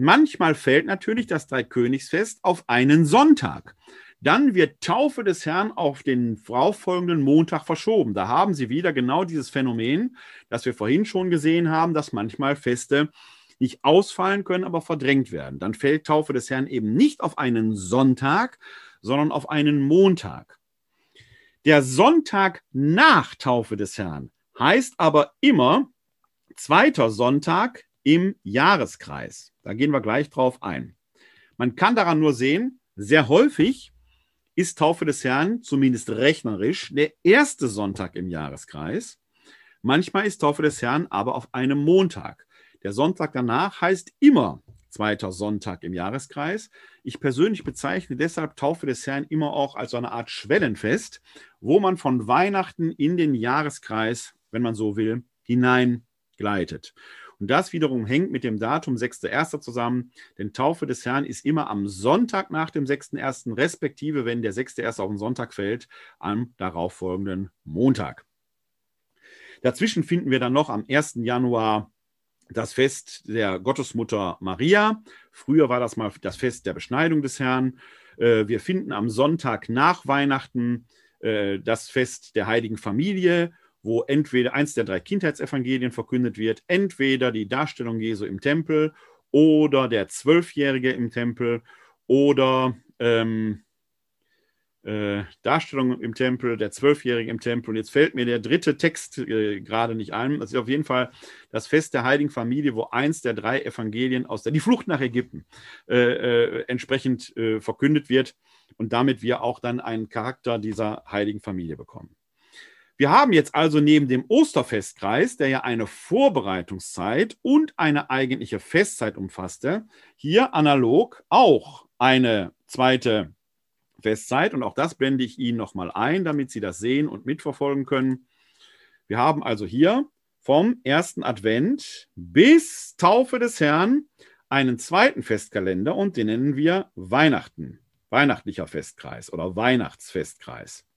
Manchmal fällt natürlich das Dreikönigsfest auf einen Sonntag. Dann wird Taufe des Herrn auf den folgenden Montag verschoben. Da haben Sie wieder genau dieses Phänomen, das wir vorhin schon gesehen haben, dass manchmal Feste nicht ausfallen können, aber verdrängt werden. Dann fällt Taufe des Herrn eben nicht auf einen Sonntag, sondern auf einen Montag. Der Sonntag nach Taufe des Herrn heißt aber immer zweiter Sonntag im Jahreskreis. Da gehen wir gleich drauf ein. Man kann daran nur sehen, sehr häufig ist Taufe des Herrn, zumindest rechnerisch, der erste Sonntag im Jahreskreis. Manchmal ist Taufe des Herrn aber auf einem Montag. Der Sonntag danach heißt immer zweiter Sonntag im Jahreskreis. Ich persönlich bezeichne deshalb Taufe des Herrn immer auch als so eine Art Schwellenfest, wo man von Weihnachten in den Jahreskreis, wenn man so will, hineingleitet. Und das wiederum hängt mit dem Datum 6.1. zusammen, denn Taufe des Herrn ist immer am Sonntag nach dem 6.1., respektive, wenn der 6.1. auf den Sonntag fällt, am darauffolgenden Montag. Dazwischen finden wir dann noch am 1. Januar das Fest der Gottesmutter Maria. Früher war das mal das Fest der Beschneidung des Herrn. Äh, wir finden am Sonntag nach Weihnachten äh, das Fest der heiligen Familie wo entweder eins der drei Kindheitsevangelien verkündet wird, entweder die Darstellung Jesu im Tempel oder der Zwölfjährige im Tempel oder ähm, äh, Darstellung im Tempel, der Zwölfjährige im Tempel. Und jetzt fällt mir der dritte Text äh, gerade nicht ein. Das ist auf jeden Fall das Fest der Heiligen Familie, wo eins der drei Evangelien aus der die Flucht nach Ägypten äh, äh entsprechend äh, verkündet wird und damit wir auch dann einen Charakter dieser Heiligen Familie bekommen. Wir haben jetzt also neben dem Osterfestkreis, der ja eine Vorbereitungszeit und eine eigentliche Festzeit umfasste, hier analog auch eine zweite Festzeit. Und auch das blende ich Ihnen nochmal ein, damit Sie das sehen und mitverfolgen können. Wir haben also hier vom ersten Advent bis Taufe des Herrn einen zweiten Festkalender und den nennen wir Weihnachten, weihnachtlicher Festkreis oder Weihnachtsfestkreis.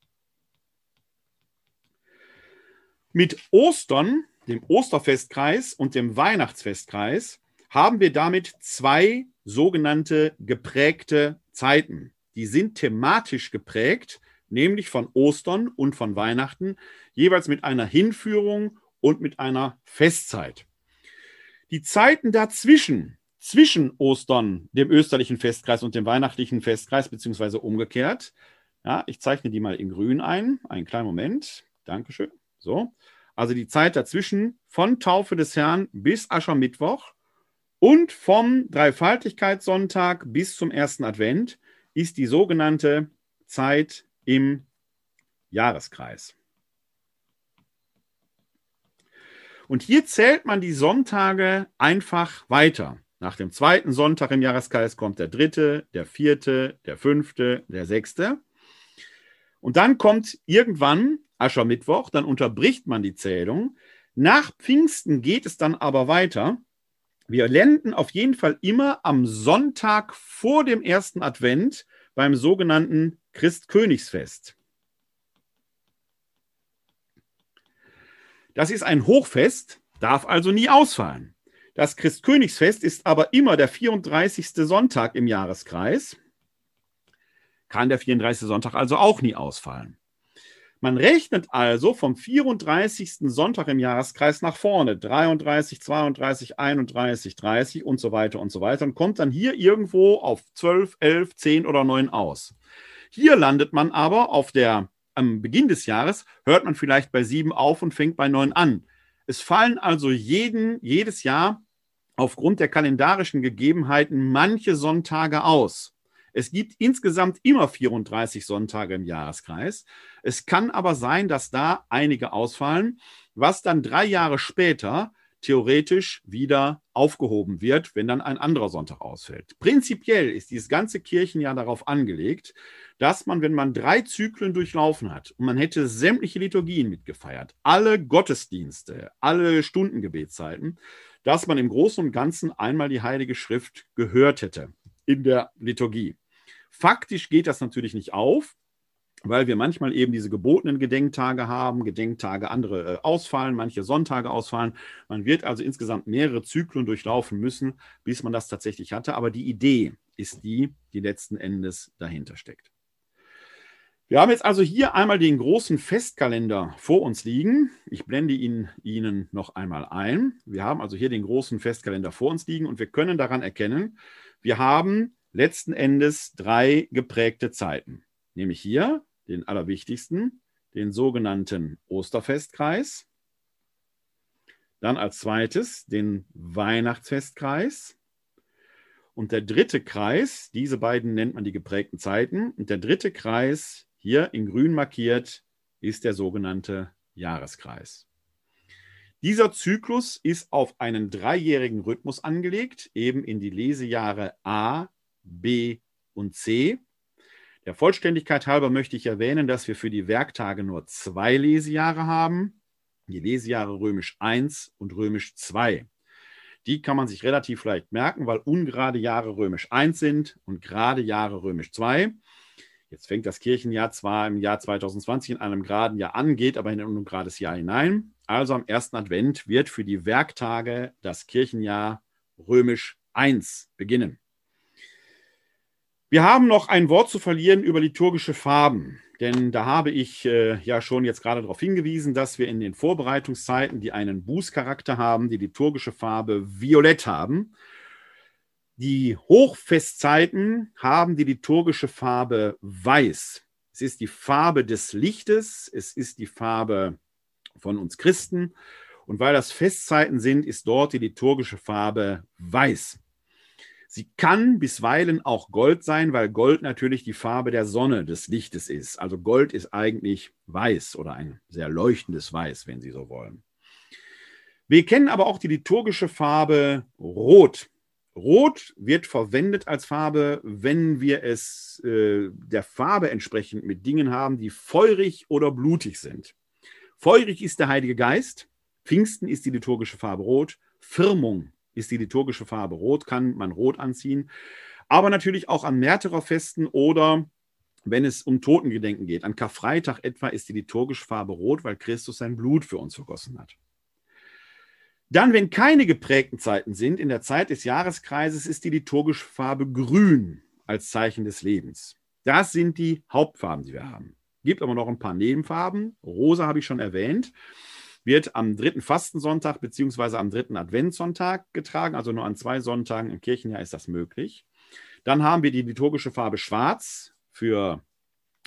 Mit Ostern, dem Osterfestkreis und dem Weihnachtsfestkreis haben wir damit zwei sogenannte geprägte Zeiten. Die sind thematisch geprägt, nämlich von Ostern und von Weihnachten, jeweils mit einer Hinführung und mit einer Festzeit. Die Zeiten dazwischen, zwischen Ostern, dem österlichen Festkreis und dem weihnachtlichen Festkreis, beziehungsweise umgekehrt, ja, ich zeichne die mal in grün ein. Einen kleinen Moment. Dankeschön. So. Also die Zeit dazwischen von Taufe des Herrn bis Aschermittwoch und vom Dreifaltigkeitssonntag bis zum ersten Advent ist die sogenannte Zeit im Jahreskreis. Und hier zählt man die Sonntage einfach weiter. Nach dem zweiten Sonntag im Jahreskreis kommt der dritte, der vierte, der fünfte, der sechste. Und dann kommt irgendwann Aschermittwoch, dann unterbricht man die Zählung. Nach Pfingsten geht es dann aber weiter. Wir lenden auf jeden Fall immer am Sonntag vor dem ersten Advent beim sogenannten Christkönigsfest. Das ist ein Hochfest, darf also nie ausfallen. Das Christkönigsfest ist aber immer der 34. Sonntag im Jahreskreis. kann der 34. Sonntag also auch nie ausfallen. Man rechnet also vom 34. Sonntag im Jahreskreis nach vorne, 33, 32, 31, 30 und so weiter und so weiter und kommt dann hier irgendwo auf 12, 11, 10 oder 9 aus. Hier landet man aber auf der, am Beginn des Jahres, hört man vielleicht bei 7 auf und fängt bei 9 an. Es fallen also jeden, jedes Jahr aufgrund der kalendarischen Gegebenheiten manche Sonntage aus. Es gibt insgesamt immer 34 Sonntage im Jahreskreis. Es kann aber sein, dass da einige ausfallen, was dann drei Jahre später theoretisch wieder aufgehoben wird, wenn dann ein anderer Sonntag ausfällt. Prinzipiell ist dieses ganze Kirchenjahr darauf angelegt, dass man, wenn man drei Zyklen durchlaufen hat und man hätte sämtliche Liturgien mitgefeiert, alle Gottesdienste, alle Stundengebetszeiten, dass man im Großen und Ganzen einmal die Heilige Schrift gehört hätte in der Liturgie. Faktisch geht das natürlich nicht auf, weil wir manchmal eben diese gebotenen Gedenktage haben, Gedenktage andere äh, ausfallen, manche Sonntage ausfallen. Man wird also insgesamt mehrere Zyklen durchlaufen müssen, bis man das tatsächlich hatte. Aber die Idee ist die, die letzten Endes dahinter steckt. Wir haben jetzt also hier einmal den großen Festkalender vor uns liegen. Ich blende ihn Ihnen noch einmal ein. Wir haben also hier den großen Festkalender vor uns liegen und wir können daran erkennen, wir haben letzten Endes drei geprägte Zeiten. Nämlich hier den allerwichtigsten, den sogenannten Osterfestkreis. Dann als zweites den Weihnachtsfestkreis. Und der dritte Kreis, diese beiden nennt man die geprägten Zeiten. Und der dritte Kreis, hier in grün markiert, ist der sogenannte Jahreskreis. Dieser Zyklus ist auf einen dreijährigen Rhythmus angelegt, eben in die Lesejahre A, B und C. Der Vollständigkeit halber möchte ich erwähnen, dass wir für die Werktage nur zwei Lesejahre haben. Die Lesejahre römisch 1 und römisch 2. Die kann man sich relativ leicht merken, weil ungerade Jahre römisch 1 sind und gerade Jahre römisch 2. Jetzt fängt das Kirchenjahr zwar im Jahr 2020 in einem geraden Jahr an, geht aber in ein ungerades Jahr hinein. Also am ersten Advent wird für die Werktage das Kirchenjahr römisch 1 beginnen. Wir haben noch ein Wort zu verlieren über liturgische Farben, denn da habe ich äh, ja schon jetzt gerade darauf hingewiesen, dass wir in den Vorbereitungszeiten, die einen Bußcharakter haben, die liturgische Farbe violett haben. Die Hochfestzeiten haben die liturgische Farbe weiß. Es ist die Farbe des Lichtes, es ist die Farbe von uns Christen. Und weil das Festzeiten sind, ist dort die liturgische Farbe weiß. Sie kann bisweilen auch Gold sein, weil Gold natürlich die Farbe der Sonne, des Lichtes ist. Also Gold ist eigentlich weiß oder ein sehr leuchtendes Weiß, wenn Sie so wollen. Wir kennen aber auch die liturgische Farbe Rot. Rot wird verwendet als Farbe, wenn wir es äh, der Farbe entsprechend mit Dingen haben, die feurig oder blutig sind. Feurig ist der Heilige Geist, Pfingsten ist die liturgische Farbe Rot, Firmung ist die liturgische Farbe rot, kann man rot anziehen. Aber natürlich auch an Märtyrerfesten oder wenn es um Totengedenken geht. An Karfreitag etwa ist die liturgische Farbe rot, weil Christus sein Blut für uns vergossen hat. Dann, wenn keine geprägten Zeiten sind, in der Zeit des Jahreskreises ist die liturgische Farbe grün als Zeichen des Lebens. Das sind die Hauptfarben, die wir haben. Gibt aber noch ein paar Nebenfarben. Rosa habe ich schon erwähnt wird am dritten Fastensonntag beziehungsweise am dritten Adventssonntag getragen, also nur an zwei Sonntagen im Kirchenjahr ist das möglich. Dann haben wir die liturgische Farbe Schwarz für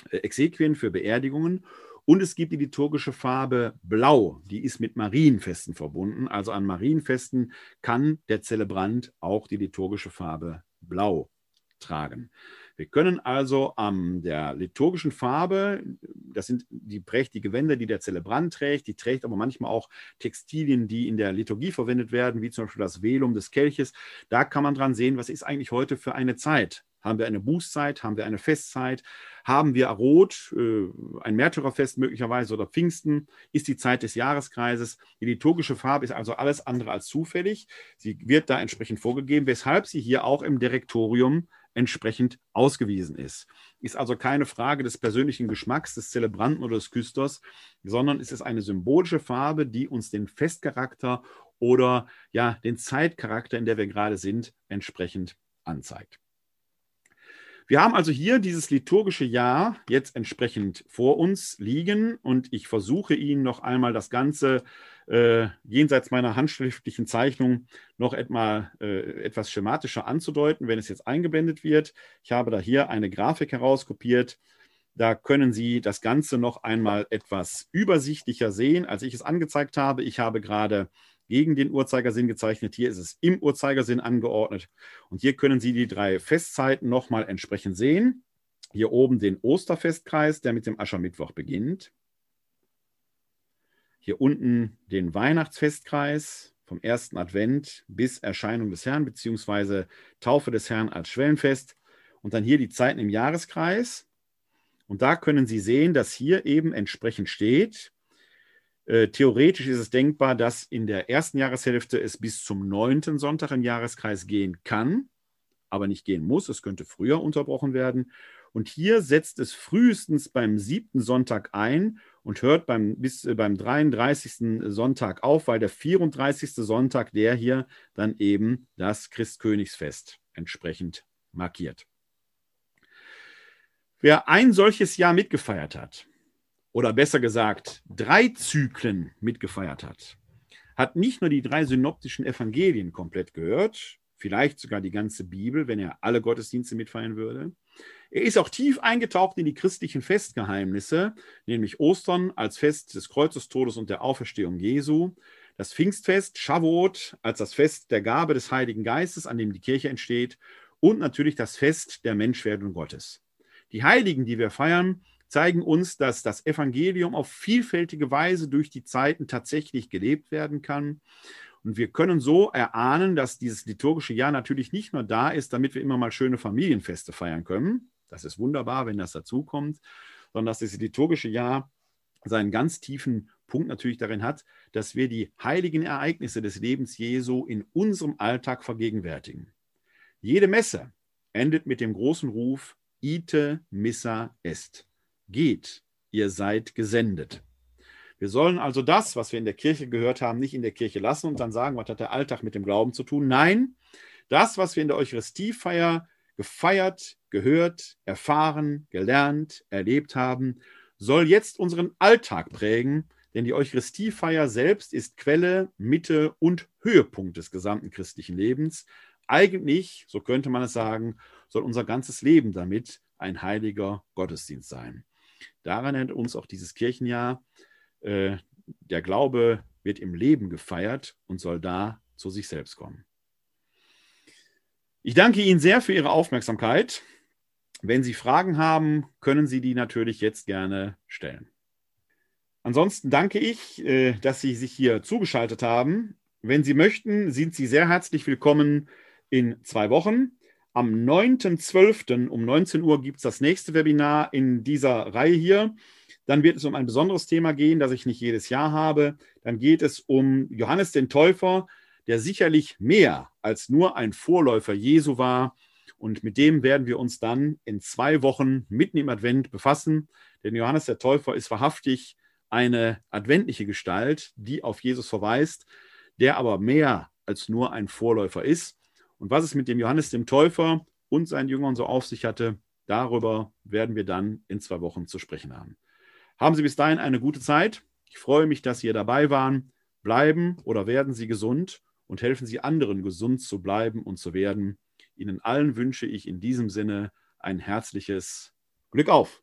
äh, Exequien, für Beerdigungen. Und es gibt die liturgische Farbe Blau, die ist mit Marienfesten verbunden. Also an Marienfesten kann der Zelebrant auch die liturgische Farbe Blau tragen. Wir können also an der liturgischen Farbe, das sind die prächtigen Gewänder, die der Zelebrant trägt, die trägt aber manchmal auch Textilien, die in der Liturgie verwendet werden, wie zum Beispiel das Velum des Kelches. Da kann man dran sehen, was ist eigentlich heute für eine Zeit. Haben wir eine Bußzeit? Haben wir eine Festzeit? Haben wir Rot, äh, ein Märtyrerfest möglicherweise oder Pfingsten? Ist die Zeit des Jahreskreises? Die liturgische Farbe ist also alles andere als zufällig. Sie wird da entsprechend vorgegeben, weshalb sie hier auch im Direktorium entsprechend ausgewiesen ist. Ist also keine Frage des persönlichen Geschmacks des Zelebranten oder des Küsters, sondern es ist eine symbolische Farbe, die uns den Festcharakter oder ja den Zeitcharakter, in der wir gerade sind, entsprechend anzeigt. Wir haben also hier dieses liturgische Jahr jetzt entsprechend vor uns liegen und ich versuche Ihnen noch einmal das Ganze äh, jenseits meiner handschriftlichen Zeichnung noch etwa, äh, etwas schematischer anzudeuten, wenn es jetzt eingeblendet wird. Ich habe da hier eine Grafik herauskopiert. Da können Sie das Ganze noch einmal etwas übersichtlicher sehen, als ich es angezeigt habe. Ich habe gerade gegen den Uhrzeigersinn gezeichnet. Hier ist es im Uhrzeigersinn angeordnet. Und hier können Sie die drei Festzeiten nochmal entsprechend sehen. Hier oben den Osterfestkreis, der mit dem Aschermittwoch beginnt. Hier unten den Weihnachtsfestkreis vom ersten Advent bis Erscheinung des Herrn, beziehungsweise Taufe des Herrn als Schwellenfest. Und dann hier die Zeiten im Jahreskreis. Und da können Sie sehen, dass hier eben entsprechend steht, äh, theoretisch ist es denkbar, dass in der ersten Jahreshälfte es bis zum neunten Sonntag im Jahreskreis gehen kann, aber nicht gehen muss. Es könnte früher unterbrochen werden. Und hier setzt es frühestens beim siebten Sonntag ein und hört beim, bis äh, beim 33. Sonntag auf, weil der 34. Sonntag, der hier dann eben das Christkönigsfest entsprechend markiert. Wer ein solches Jahr mitgefeiert hat, oder besser gesagt drei Zyklen mitgefeiert hat, hat nicht nur die drei synoptischen Evangelien komplett gehört, vielleicht sogar die ganze Bibel, wenn er alle Gottesdienste mitfeiern würde. Er ist auch tief eingetaucht in die christlichen Festgeheimnisse, nämlich Ostern als Fest des Kreuzestodes und der Auferstehung Jesu, das Pfingstfest, Shavuot als das Fest der Gabe des Heiligen Geistes, an dem die Kirche entsteht, und natürlich das Fest der Menschwerdung Gottes. Die Heiligen, die wir feiern, zeigen uns, dass das Evangelium auf vielfältige Weise durch die Zeiten tatsächlich gelebt werden kann. Und wir können so erahnen, dass dieses liturgische Jahr natürlich nicht nur da ist, damit wir immer mal schöne Familienfeste feiern können. Das ist wunderbar, wenn das dazukommt, sondern dass das liturgische Jahr seinen ganz tiefen Punkt natürlich darin hat, dass wir die heiligen Ereignisse des Lebens Jesu in unserem Alltag vergegenwärtigen. Jede Messe endet mit dem großen Ruf Ite missa est geht, ihr seid gesendet. Wir sollen also das, was wir in der Kirche gehört haben, nicht in der Kirche lassen und dann sagen, was hat der Alltag mit dem Glauben zu tun. Nein, das, was wir in der Eucharistiefeier gefeiert, gehört, erfahren, gelernt, erlebt haben, soll jetzt unseren Alltag prägen, denn die Eucharistiefeier selbst ist Quelle, Mitte und Höhepunkt des gesamten christlichen Lebens. Eigentlich, so könnte man es sagen, soll unser ganzes Leben damit ein heiliger Gottesdienst sein. Daran erinnert uns auch dieses Kirchenjahr. Äh, der Glaube wird im Leben gefeiert und soll da zu sich selbst kommen. Ich danke Ihnen sehr für Ihre Aufmerksamkeit. Wenn Sie Fragen haben, können Sie die natürlich jetzt gerne stellen. Ansonsten danke ich, äh, dass Sie sich hier zugeschaltet haben. Wenn Sie möchten, sind Sie sehr herzlich willkommen in zwei Wochen. Am 9.12. um 19 Uhr gibt es das nächste Webinar in dieser Reihe hier. Dann wird es um ein besonderes Thema gehen, das ich nicht jedes Jahr habe. Dann geht es um Johannes den Täufer, der sicherlich mehr als nur ein Vorläufer Jesu war. Und mit dem werden wir uns dann in zwei Wochen mitten im Advent befassen. Denn Johannes der Täufer ist wahrhaftig eine adventliche Gestalt, die auf Jesus verweist, der aber mehr als nur ein Vorläufer ist. Und was es mit dem Johannes dem Täufer und seinen Jüngern so auf sich hatte, darüber werden wir dann in zwei Wochen zu sprechen haben. Haben Sie bis dahin eine gute Zeit. Ich freue mich, dass Sie hier dabei waren. Bleiben oder werden Sie gesund und helfen Sie anderen, gesund zu bleiben und zu werden. Ihnen allen wünsche ich in diesem Sinne ein herzliches Glück auf.